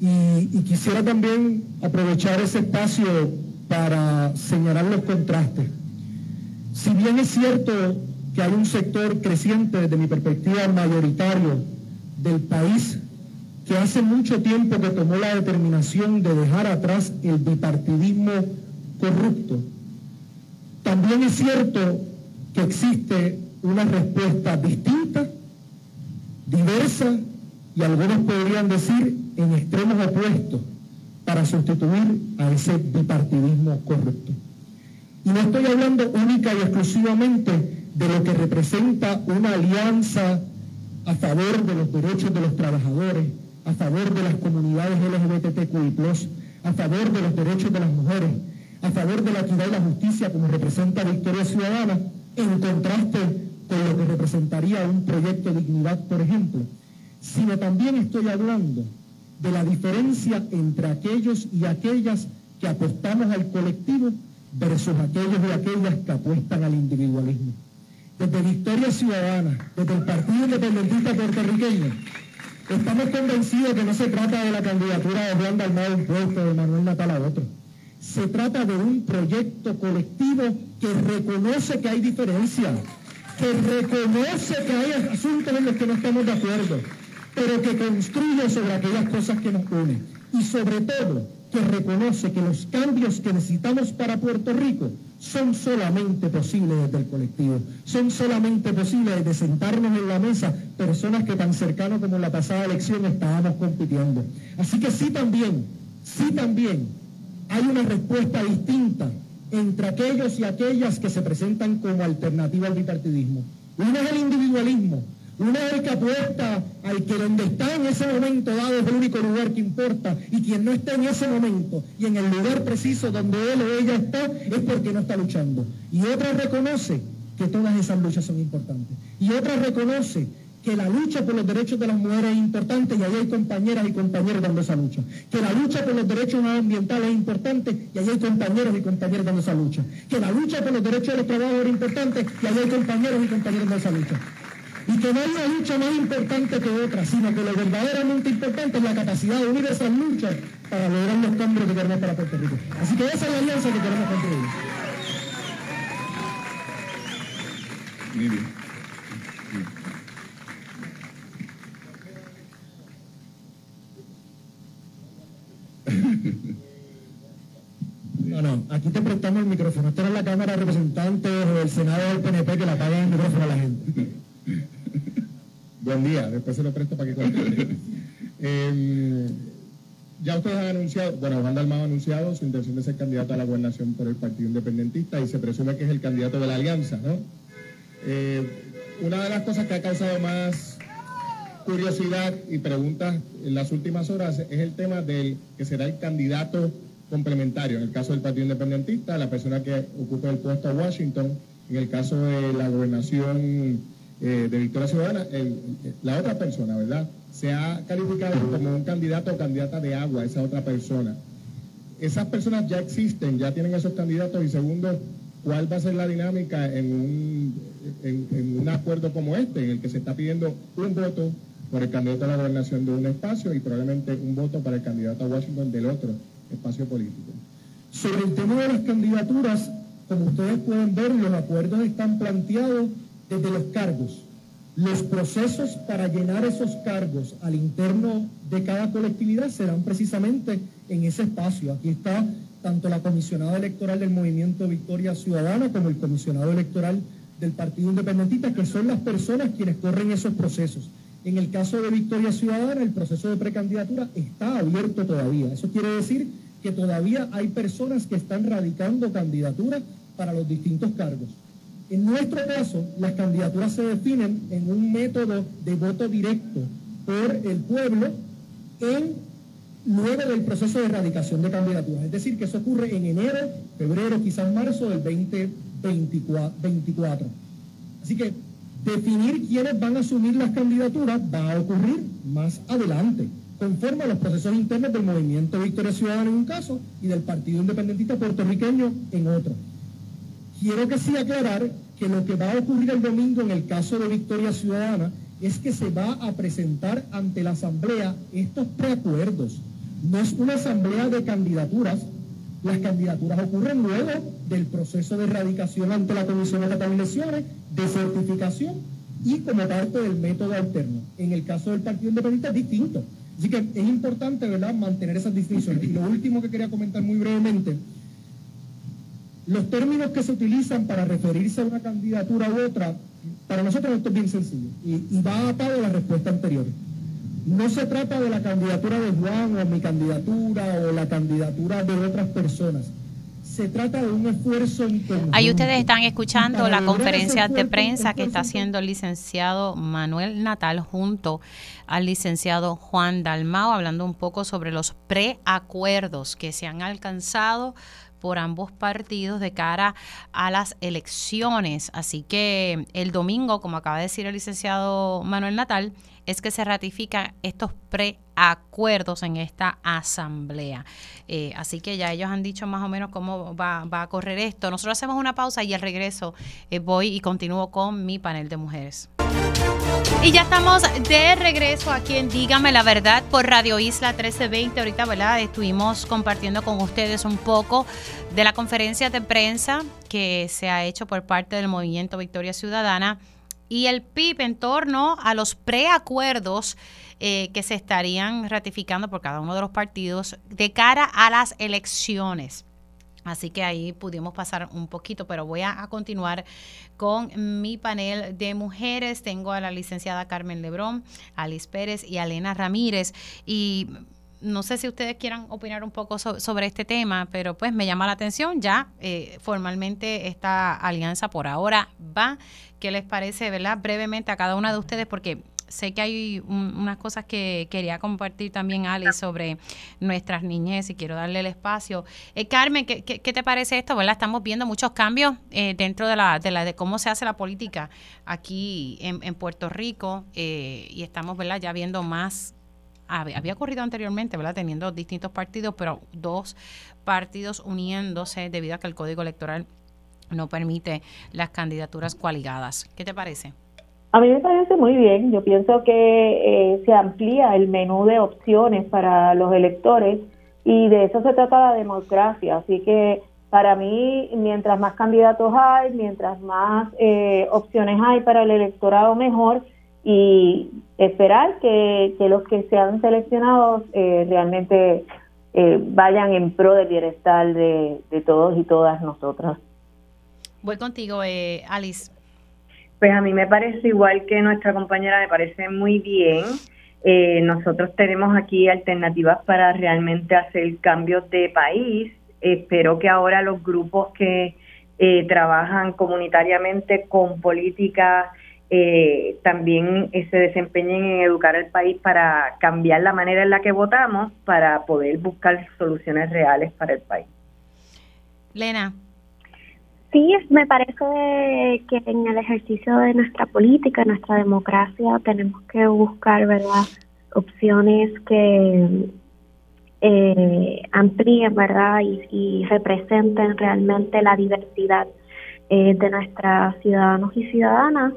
y, quisiera también aprovechar ese espacio para señalar los contrastes. Si bien es cierto que hay un sector creciente desde mi perspectiva mayoritario del país que hace mucho tiempo que tomó la determinación de dejar atrás el bipartidismo corrupto, también es cierto que existe una respuesta distinta, diversa y algunos podrían decir en extremos opuestos para sustituir a ese bipartidismo corrupto. Y no estoy hablando única y exclusivamente de lo que representa una alianza a favor de los derechos de los trabajadores, a favor de las comunidades LGBTQI, a favor de los derechos de las mujeres, a favor de la equidad y la justicia como representa Victoria Ciudadana, en contraste con lo que representaría un proyecto de dignidad, por ejemplo, sino también estoy hablando de la diferencia entre aquellos y aquellas que apostamos al colectivo versus aquellos y aquellas que apuestan al individualismo. Desde Victoria Ciudadana, desde el Partido Independentista Puertorriqueño, estamos convencidos que no se trata de la candidatura de Juan Dalmau un puesto, de Manuel Natal a otro se trata de un proyecto colectivo que reconoce que hay diferencias, que reconoce que hay asuntos en los que no estamos de acuerdo, pero que construye sobre aquellas cosas que nos unen. Y sobre todo, que reconoce que los cambios que necesitamos para Puerto Rico son solamente posibles desde el colectivo, son solamente posibles desde sentarnos en la mesa personas que tan cercanos como en la pasada elección estábamos compitiendo. Así que sí también, sí también hay una respuesta distinta entre aquellos y aquellas que se presentan como alternativa al bipartidismo. Uno es el individualismo, el que apuesta al que donde está en ese momento dado es el único lugar que importa y quien no está en ese momento y en el lugar preciso donde él o ella está es porque no está luchando. Y otra reconoce que todas esas luchas son importantes. Y otra reconoce que la lucha por los derechos de las mujeres es importante y ahí hay compañeras y compañeros dando esa lucha. Que la lucha por los derechos ambientales es importante y ahí hay compañeros y compañeros dando esa lucha. Que la lucha por los derechos de los trabajadores es importante y ahí hay compañeros y compañeros dando esa lucha. Y que no hay una lucha más importante que otra, sino que lo verdaderamente importante es la capacidad de unir esas luchas para lograr los cambios que queremos para Puerto Rico. Así que esa es la alianza que queremos construir. Muy bien. No, no, aquí te prestamos el micrófono. Esta era la Cámara de Representantes o el Senado del PNP que le apagan el micrófono a la gente. Buen día, después se lo presto para que conteste. Eh, ya ustedes han anunciado, bueno, Juan Dalmau ha anunciado su intención de ser candidato a la gobernación por el Partido Independentista y se presume que es el candidato de la alianza, ¿no? Eh, una de las cosas que ha causado más curiosidad y preguntas en las últimas horas es el tema del que será el candidato complementario. En el caso del Partido Independentista, la persona que ocupe el puesto a Washington, en el caso de la gobernación eh, de Victoria Ciudadana, el- la otra persona, ¿verdad? Se ha calificado como un candidato o candidata de agua, esa otra persona. Esas personas ya existen, ya tienen esos candidatos y segundo, ¿cuál va a ser la dinámica en un, en, en un acuerdo como este, en el que se está pidiendo un voto por el candidato a la gobernación de un espacio y probablemente un voto para el candidato a Washington del otro espacio político? Sobre el tema de las candidaturas, como ustedes pueden ver, los acuerdos están planteados desde los cargos. Los procesos para llenar esos cargos al interno de cada colectividad serán precisamente en ese espacio. Aquí está tanto la comisionada electoral del Movimiento Victoria Ciudadana como el comisionado electoral del Partido Independentista, que son las personas quienes corren esos procesos. En el caso de Victoria Ciudadana, el proceso de precandidatura está abierto todavía. Eso quiere decir que todavía hay personas que están radicando candidaturas para los distintos cargos. En nuestro caso, las candidaturas se definen en un método de voto directo por el pueblo en luego del proceso de erradicación de candidaturas. Es decir, que eso ocurre en enero, febrero, quizás marzo del 2024. Así que definir quiénes van a asumir las candidaturas va a ocurrir más adelante, conforme a los procesos internos del Movimiento Victoria Ciudadana en un caso y del Partido Independentista Puertorriqueño en otro. Quiero que sí aclarar que lo que va a ocurrir el domingo en el caso de Victoria Ciudadana es que se va a presentar ante la Asamblea estos preacuerdos. No es una asamblea de candidaturas. Las candidaturas ocurren luego del proceso de erradicación ante la Comisión de Elecciones, de certificación y como parte del método alterno. En el caso del Partido Independiente es distinto. Así que es importante, ¿verdad?, mantener esas distinciones. Y lo último que quería comentar muy brevemente, los términos que se utilizan para referirse a una candidatura u otra, para nosotros esto es bien sencillo y, y va atado a la respuesta anterior. No se trata de la candidatura de Juan o mi candidatura o la candidatura de otras personas. Se trata de un esfuerzo. Ahí ustedes están escuchando la conferencia de prensa que está haciendo el licenciado Manuel Natal junto al licenciado Juan Dalmao, hablando un poco sobre los preacuerdos que se han alcanzado por ambos partidos de cara a las elecciones. Así que el domingo, como acaba de decir el licenciado Manuel Natal, es que se ratifican estos preacuerdos en esta asamblea. Eh, así que ya ellos han dicho más o menos cómo va, va a correr esto. Nosotros hacemos una pausa y al regreso eh, voy y continúo con mi panel de mujeres. Y ya estamos de regreso aquí en Dígame la Verdad por Radio Isla 1320. Ahorita, ¿verdad? Estuvimos compartiendo con ustedes un poco de la conferencia de prensa que se ha hecho por parte del Movimiento Victoria Ciudadana y el PIB en torno a los preacuerdos eh, que se estarían ratificando por cada uno de los partidos de cara a las elecciones. Así que ahí pudimos pasar un poquito, pero voy a, continuar con mi panel de mujeres. Tengo a la licenciada Carmen Lebrón, a Liz Pérez y Elena Ramírez. Y no sé si ustedes quieran opinar un poco sobre este tema, pero pues me llama la atención. Ya eh, formalmente esta alianza por ahora va. ¿Qué les parece, verdad? Brevemente a cada una de ustedes, porque sé que hay unas cosas que quería compartir también, Ali, sobre nuestras niñez y quiero darle el espacio. Eh, Carmen, ¿qué, ¿qué, te parece esto? ¿verdad? Estamos viendo muchos cambios eh, dentro de, la, de, la, de cómo se hace la política aquí en, en Puerto Rico eh, y estamos ¿verdad? ya viendo más. Había ocurrido anteriormente, ¿verdad? Teniendo distintos partidos, pero dos partidos uniéndose debido a que el código electoral no permite las candidaturas coaligadas. ¿Qué te parece? A mí me parece muy bien. Yo pienso que eh, se amplía el menú de opciones para los electores y de eso se trata la democracia. Así que para mí, mientras más candidatos hay, mientras más eh, opciones hay para el electorado, mejor. Y esperar que, los que sean seleccionados eh, realmente vayan en pro del bienestar de, todos y todas nosotras. Voy contigo, Alice. Pues a mí me parece igual que nuestra compañera, me parece muy bien. Eh, nosotros tenemos aquí alternativas para realmente hacer cambios de país. Espero que ahora los grupos que eh, trabajan comunitariamente con política eh, también se desempeñen en educar al país para cambiar la manera en la que votamos para poder buscar soluciones reales para el país. Lena, Sí, me parece que en el ejercicio de nuestra política, nuestra democracia, tenemos que buscar, ¿verdad?, opciones que eh, amplíen, ¿verdad?, y, representen realmente la diversidad eh, de nuestros ciudadanos y ciudadanas.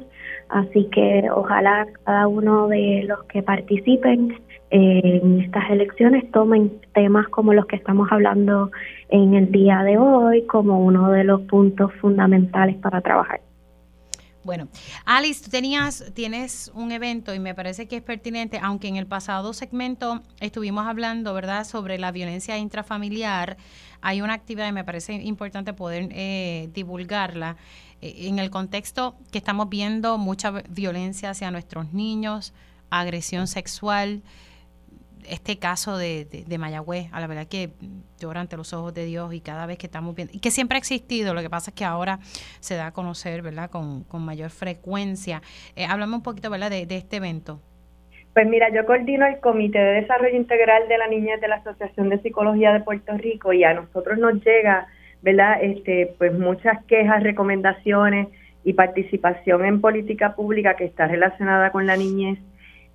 Así que ojalá cada uno de los que participen en estas elecciones tomen temas como los que estamos hablando en el día de hoy como uno de los puntos fundamentales para trabajar. Bueno, Alice, tú tenías, tienes un evento y me parece que es pertinente, aunque en el pasado segmento estuvimos hablando, ¿verdad?, sobre la violencia intrafamiliar. Hay una actividad y me parece importante poder eh, divulgarla eh, en el contexto que estamos viendo mucha violencia hacia nuestros niños, agresión sexual, este caso de, de, Mayagüez, a la verdad que llora ante los ojos de Dios y cada vez que estamos viendo, y que siempre ha existido, lo que pasa es que ahora se da a conocer, ¿verdad?, con, mayor frecuencia. Eh, háblame un poquito, ¿verdad?, de, este evento. Pues mira, yo coordino el Comité de Desarrollo Integral de la Niñez de la Asociación de Psicología de Puerto Rico y a nosotros nos llega, ¿verdad?, este, pues muchas quejas, recomendaciones y participación en política pública que está relacionada con la niñez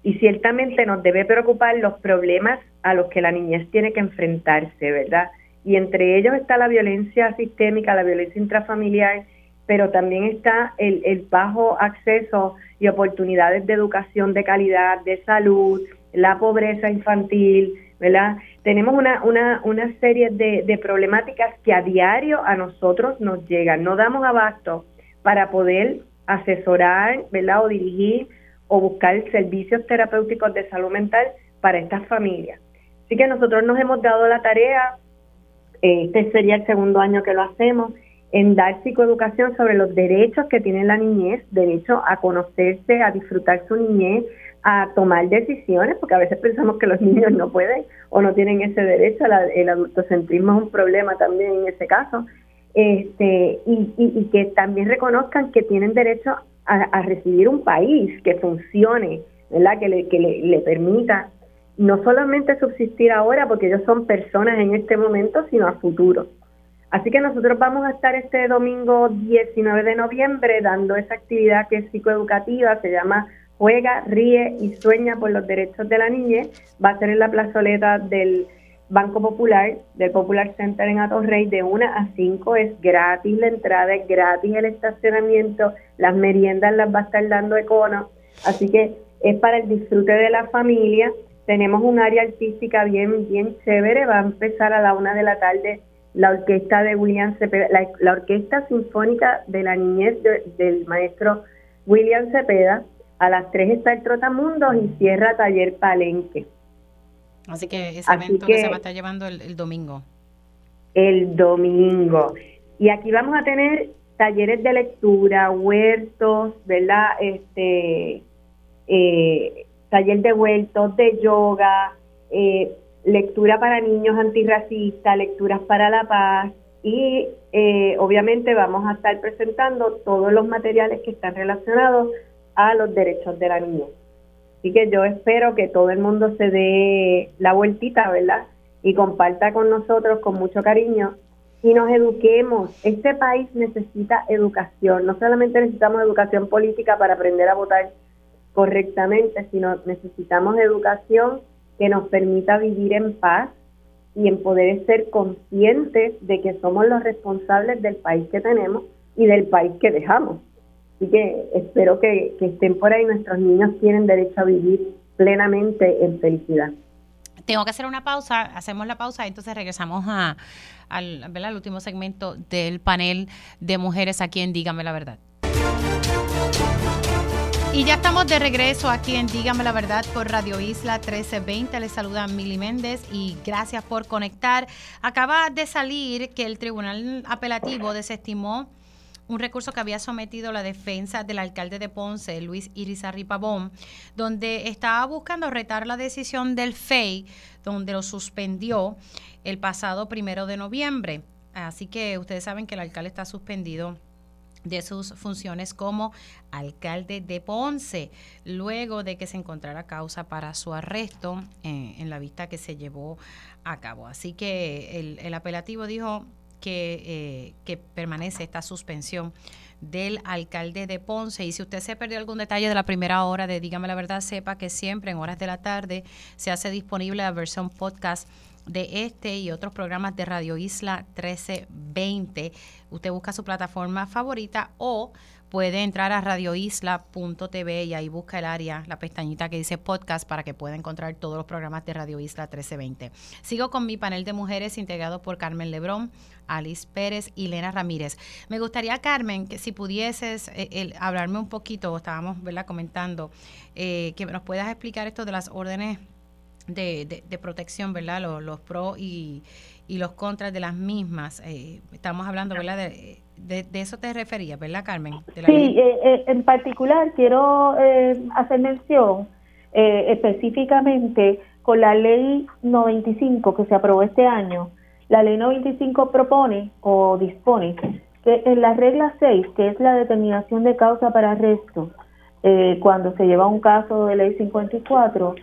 y ciertamente nos debe preocupar los problemas a los que la niñez tiene que enfrentarse, ¿verdad? Y entre ellos está la violencia sistémica, la violencia intrafamiliar, pero también está el, el bajo acceso y oportunidades de educación de calidad, de salud, la pobreza infantil, ¿verdad? Tenemos una, una, una serie de, de problemáticas que a diario a nosotros nos llegan. No damos abasto para poder asesorar, ¿verdad? O dirigir o buscar servicios terapéuticos de salud mental para estas familias. Así que nosotros nos hemos dado la tarea, eh, este sería el segundo año que lo hacemos, en dar psicoeducación sobre los derechos que tiene la niñez, derecho a conocerse, a disfrutar su niñez, a tomar decisiones, porque a veces pensamos que los niños no pueden o no tienen ese derecho, el adultocentrismo es un problema también en ese caso, este, y, y que también reconozcan que tienen derecho a, recibir un país que funcione, ¿verdad? Que, le, que le, permita no solamente subsistir ahora, porque ellos son personas en este momento, sino a futuro. Así que nosotros vamos a estar este domingo 19 de noviembre dando esa actividad que es psicoeducativa, se llama Juega, Ríe y Sueña por los Derechos de la Niñez. Va a ser en la plazoleta del Banco Popular, del Popular Center en Atorrey, de 1 a 5 es gratis la entrada, es gratis el estacionamiento, las meriendas las va a estar dando Econo, así que es para el disfrute de la familia. Tenemos un área artística bien, bien chévere, va a empezar a la una de la tarde la orquesta de William Cepeda, la, orquesta sinfónica de la niñez del maestro William Cepeda, a las 3 está el Trotamundos y cierra Taller Palenque. Así que ese evento que, se va a estar llevando el, domingo. El domingo. Y aquí vamos a tener talleres de lectura, huertos, ¿verdad? Este, eh, taller de huertos, de yoga, eh, lectura para niños antirracistas, lecturas para la paz y eh, obviamente vamos a estar presentando todos los materiales que están relacionados a los derechos de la niña. Así que yo espero que todo el mundo se dé la vueltita, ¿verdad? Y comparta con nosotros con mucho cariño y nos eduquemos. Este país necesita educación. No solamente necesitamos educación política para aprender a votar correctamente, sino necesitamos educación que nos permita vivir en paz y en poder ser conscientes de que somos los responsables del país que tenemos y del país que dejamos. Así que espero que, estén por ahí. Nuestros niños tienen derecho a vivir plenamente en felicidad. Tengo que hacer una pausa, hacemos la pausa y entonces regresamos a, al, al último segmento del panel de mujeres aquí en Dígame la Verdad. Y ya estamos de regreso aquí en Dígame la Verdad por Radio Isla 1320. Les saluda Mili Méndez y gracias por conectar. Acaba de salir que el Tribunal Apelativo desestimó un recurso que había sometido la defensa del alcalde de Ponce, Luis Irizarry Pavón, donde estaba buscando retar la decisión del FEI, donde lo suspendió el pasado primero de noviembre. Así que ustedes saben que el alcalde está suspendido de sus funciones como alcalde de Ponce, luego de que se encontrara causa para su arresto eh, en la vista que se llevó a cabo. Así que el, el apelativo dijo que, eh, que permanece esta suspensión del alcalde de Ponce. Y si usted se perdió algún detalle de la primera hora de Dígame la Verdad, sepa que siempre en horas de la tarde se hace disponible la versión podcast de este y otros programas de Radio Isla 1320. Usted busca su plataforma favorita o puede entrar a radioisla.tv y ahí busca el área, la pestañita que dice podcast para que pueda encontrar todos los programas de Radio Isla 1320. Sigo con mi panel de mujeres integrado por Carmen Lebrón, Alice Pérez y Lena Ramírez. Me gustaría, Carmen, que si pudieses eh, hablarme un poquito, estábamos ¿verdad? comentando, eh, que nos puedas explicar esto de las órdenes de, de, protección, ¿verdad? Los, pros y, los contras de las mismas. Eh, estamos hablando, ¿verdad? De, de, eso te refería, ¿verdad, Carmen? sí, eh, eh, en particular quiero hacer mención específicamente con la ley 95 que se aprobó este año. La ley 95 propone o dispone que en la regla 6, que es la determinación de causa para arresto, cuando se lleva un caso de ley 54,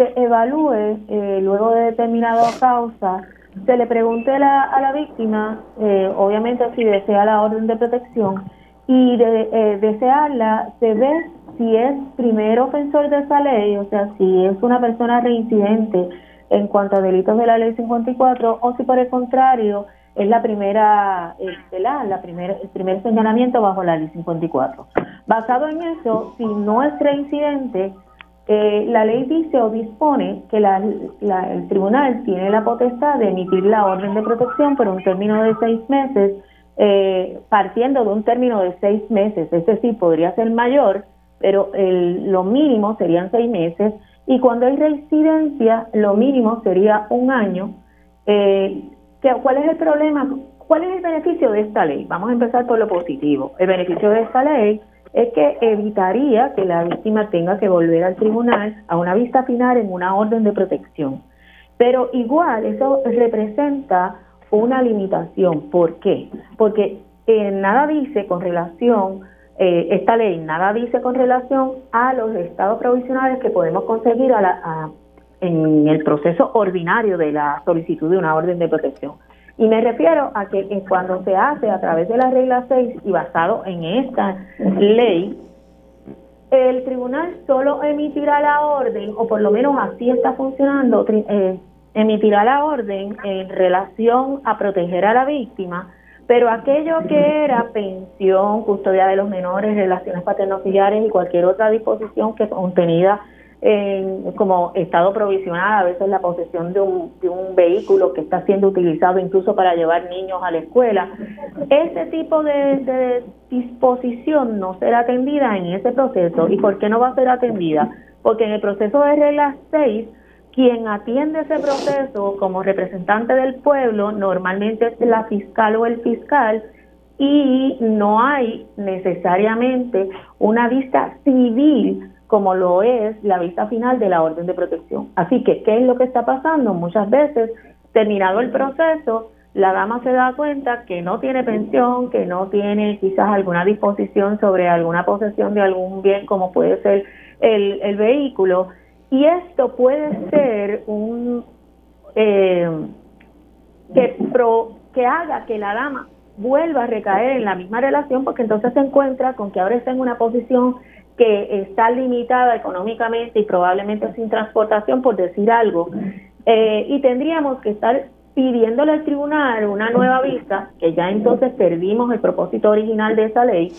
se evalúe eh, luego de determinada causa, se le pregunte a la víctima, eh, obviamente si desea la orden de protección, y de eh, desearla, se ve si es primer ofensor de esa ley, o sea, si es una persona reincidente en cuanto a delitos de la ley 54, o si por el contrario es la primera, la, la primera, el primer señalamiento bajo la ley 54. Basado en eso, si no es reincidente, eh, la ley dice o dispone que el tribunal tiene la potestad de emitir la orden de protección por un término de seis meses, eh, partiendo de un término de seis meses, es decir, podría ser mayor, pero lo mínimo serían seis meses, y cuando hay residencia, lo mínimo sería un año. Eh, ¿Cuál es el problema? ¿Cuál es el beneficio de esta ley? Vamos a empezar por lo positivo. El beneficio de esta ley es que evitaría que la víctima tenga que volver al tribunal a una vista final en una orden de protección. Pero igual eso representa una limitación. ¿Por qué? Porque eh, nada dice con relación, eh, esta ley nada dice con relación a los estados provisionales que podemos conseguir en el proceso ordinario de la solicitud de una orden de protección. Y me refiero a que cuando se hace a través de la regla 6 y basado en esta ley, el tribunal solo emitirá la orden, o por lo menos así está funcionando, eh, emitirá la orden en relación a proteger a la víctima, pero aquello que era pensión, custodia de los menores, relaciones paterno-filiares y cualquier otra disposición que contenida como estado provisional, a veces la posesión de un, de un vehículo que está siendo utilizado incluso para llevar niños a la escuela. Ese tipo de, disposición no será atendida en ese proceso. ¿Y por qué no va a ser atendida? Porque en el proceso de regla 6, quien atiende ese proceso como representante del pueblo normalmente es la fiscal o el fiscal y no hay necesariamente una vista civil como lo es la vista final de la orden de protección. Así que, ¿qué es lo que está pasando? Muchas veces, terminado el proceso, la dama se da cuenta que no tiene pensión, que no tiene quizás alguna disposición sobre alguna posesión de algún bien como puede ser el, vehículo y esto puede ser un eh, que pro, que haga que la dama vuelva a recaer en la misma relación porque entonces se encuentra con que ahora está en una posición que está limitada económicamente y probablemente sin transportación por decir algo eh, y tendríamos que estar pidiéndole al tribunal una nueva vista, que ya entonces perdimos el propósito original de esa ley,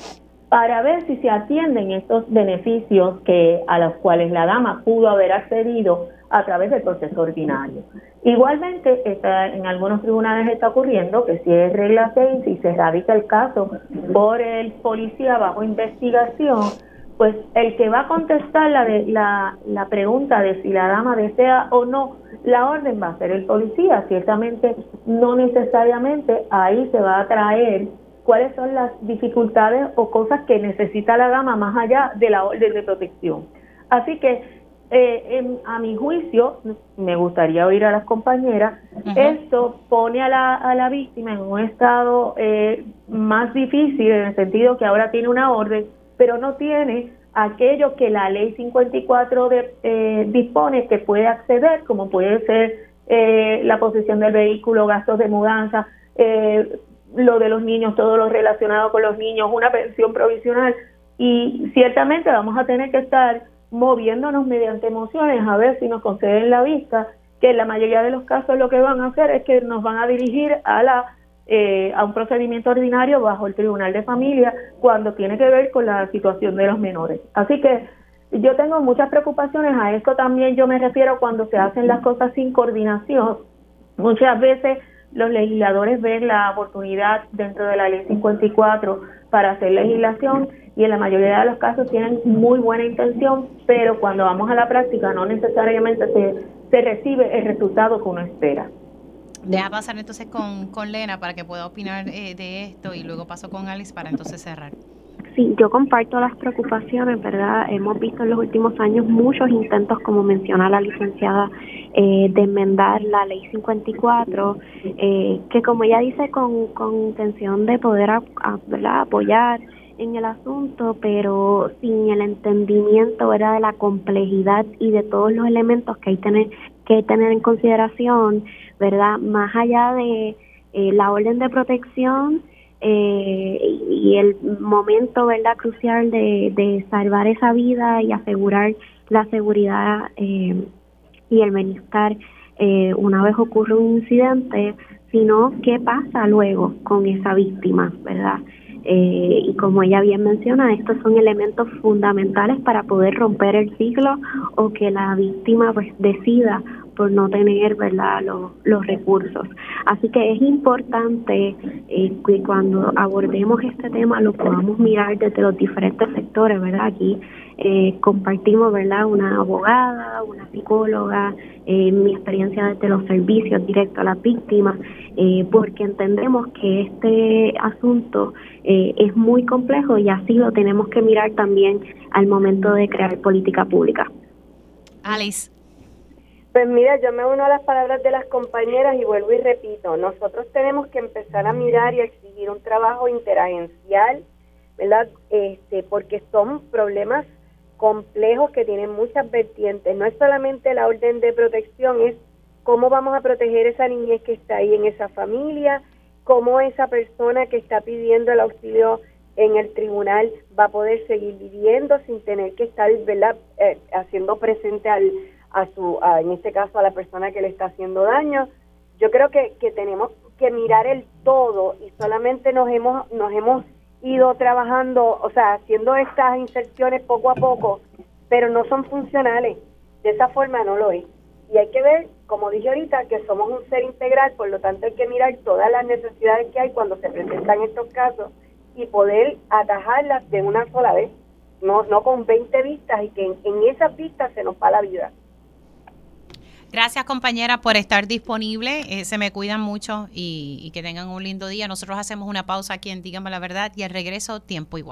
para ver si se atienden estos beneficios que a los cuales la dama pudo haber accedido a través del proceso ordinario. Igualmente, está, en algunos tribunales está ocurriendo que si es regla 6 y se radica el caso por el policía bajo investigación, pues el que va a contestar la, la, la pregunta de si la dama desea o no la orden va a ser el policía. Ciertamente, no necesariamente ahí se va a traer cuáles son las dificultades o cosas que necesita la dama más allá de la orden de protección. Así que, eh, a mi juicio, me gustaría oír a las compañeras, esto pone a la, a la víctima en un estado eh, más difícil en el sentido que ahora tiene una orden, pero no tiene aquello que la ley 54 de, eh, dispone que puede acceder, como puede ser la posesión del vehículo, gastos de mudanza, eh, lo de los niños, todo lo relacionado con los niños, una pensión provisional. Y ciertamente vamos a tener que estar moviéndonos mediante emociones a ver si nos conceden la vista, que en la mayoría de los casos lo que van a hacer es que nos van a dirigir a la eh, a un procedimiento ordinario bajo el Tribunal de Familia cuando tiene que ver con la situación de los menores. Así que yo tengo muchas preocupaciones, a esto también yo me refiero cuando se hacen las cosas sin coordinación. Muchas veces los legisladores ven la oportunidad dentro de la ley 54 para hacer legislación y en la mayoría de los casos tienen muy buena intención, pero cuando vamos a la práctica no necesariamente se, se recibe el resultado que uno espera. Deja pasar entonces con, con Lena para que pueda opinar eh, de esto y luego paso con Alice para entonces cerrar. Sí, yo comparto las preocupaciones, ¿verdad? Hemos visto en los últimos años muchos intentos, como menciona la licenciada, eh, de enmendar la ley 54, eh, que como ella dice, con, con intención de poder apoyar en el asunto, pero sin el entendimiento ¿verdad? de la complejidad y de todos los elementos que hay tener, que tener en consideración, ¿verdad? Más allá de eh, la orden de protección, eh, y el momento verdad crucial de, salvar esa vida y asegurar la seguridad eh, y el bienestar eh, una vez ocurre un incidente, sino qué pasa luego con esa víctima, ¿verdad? Y como ella bien menciona, estos son elementos fundamentales para poder romper el ciclo o que la víctima pues decida por no tener verdad los, los recursos así que es importante eh, que cuando abordemos este tema lo podamos mirar desde los diferentes sectores verdad aquí eh, compartimos verdad una abogada una psicóloga eh, mi experiencia desde los servicios directos a las víctimas eh, porque entendemos que este asunto eh, es muy complejo y así lo tenemos que mirar también al momento de crear política pública. Alice. Pues mira, yo me uno a las palabras de las compañeras y vuelvo y repito, nosotros tenemos que empezar a mirar y exigir un trabajo interagencial, ¿verdad? Este, porque son problemas complejos que tienen muchas vertientes. No es solamente la orden de protección, es cómo vamos a proteger esa niñez que está ahí en esa familia, cómo esa persona que está pidiendo el auxilio en el tribunal va a poder seguir viviendo sin tener que estar ¿verdad? Eh, haciendo presente al, a su, en este caso a la persona que le está haciendo daño. Yo creo que, que tenemos que mirar el todo y solamente nos hemos, nos hemos ido trabajando, o sea, haciendo estas inserciones poco a poco, pero no son funcionales. De esa forma no lo es. Y hay que ver, como dije ahorita, que somos un ser integral, por lo tanto hay que mirar todas las necesidades que hay cuando se presentan estos casos y poder atajarlas de una sola vez, no, no con 20 vistas y que en, en esas vistas se nos va la vida. Gracias compañera por estar disponible. Eh, se me cuidan mucho y, y, que tengan un lindo día. Nosotros hacemos una pausa aquí en Dígame la Verdad y al regreso tiempo igual.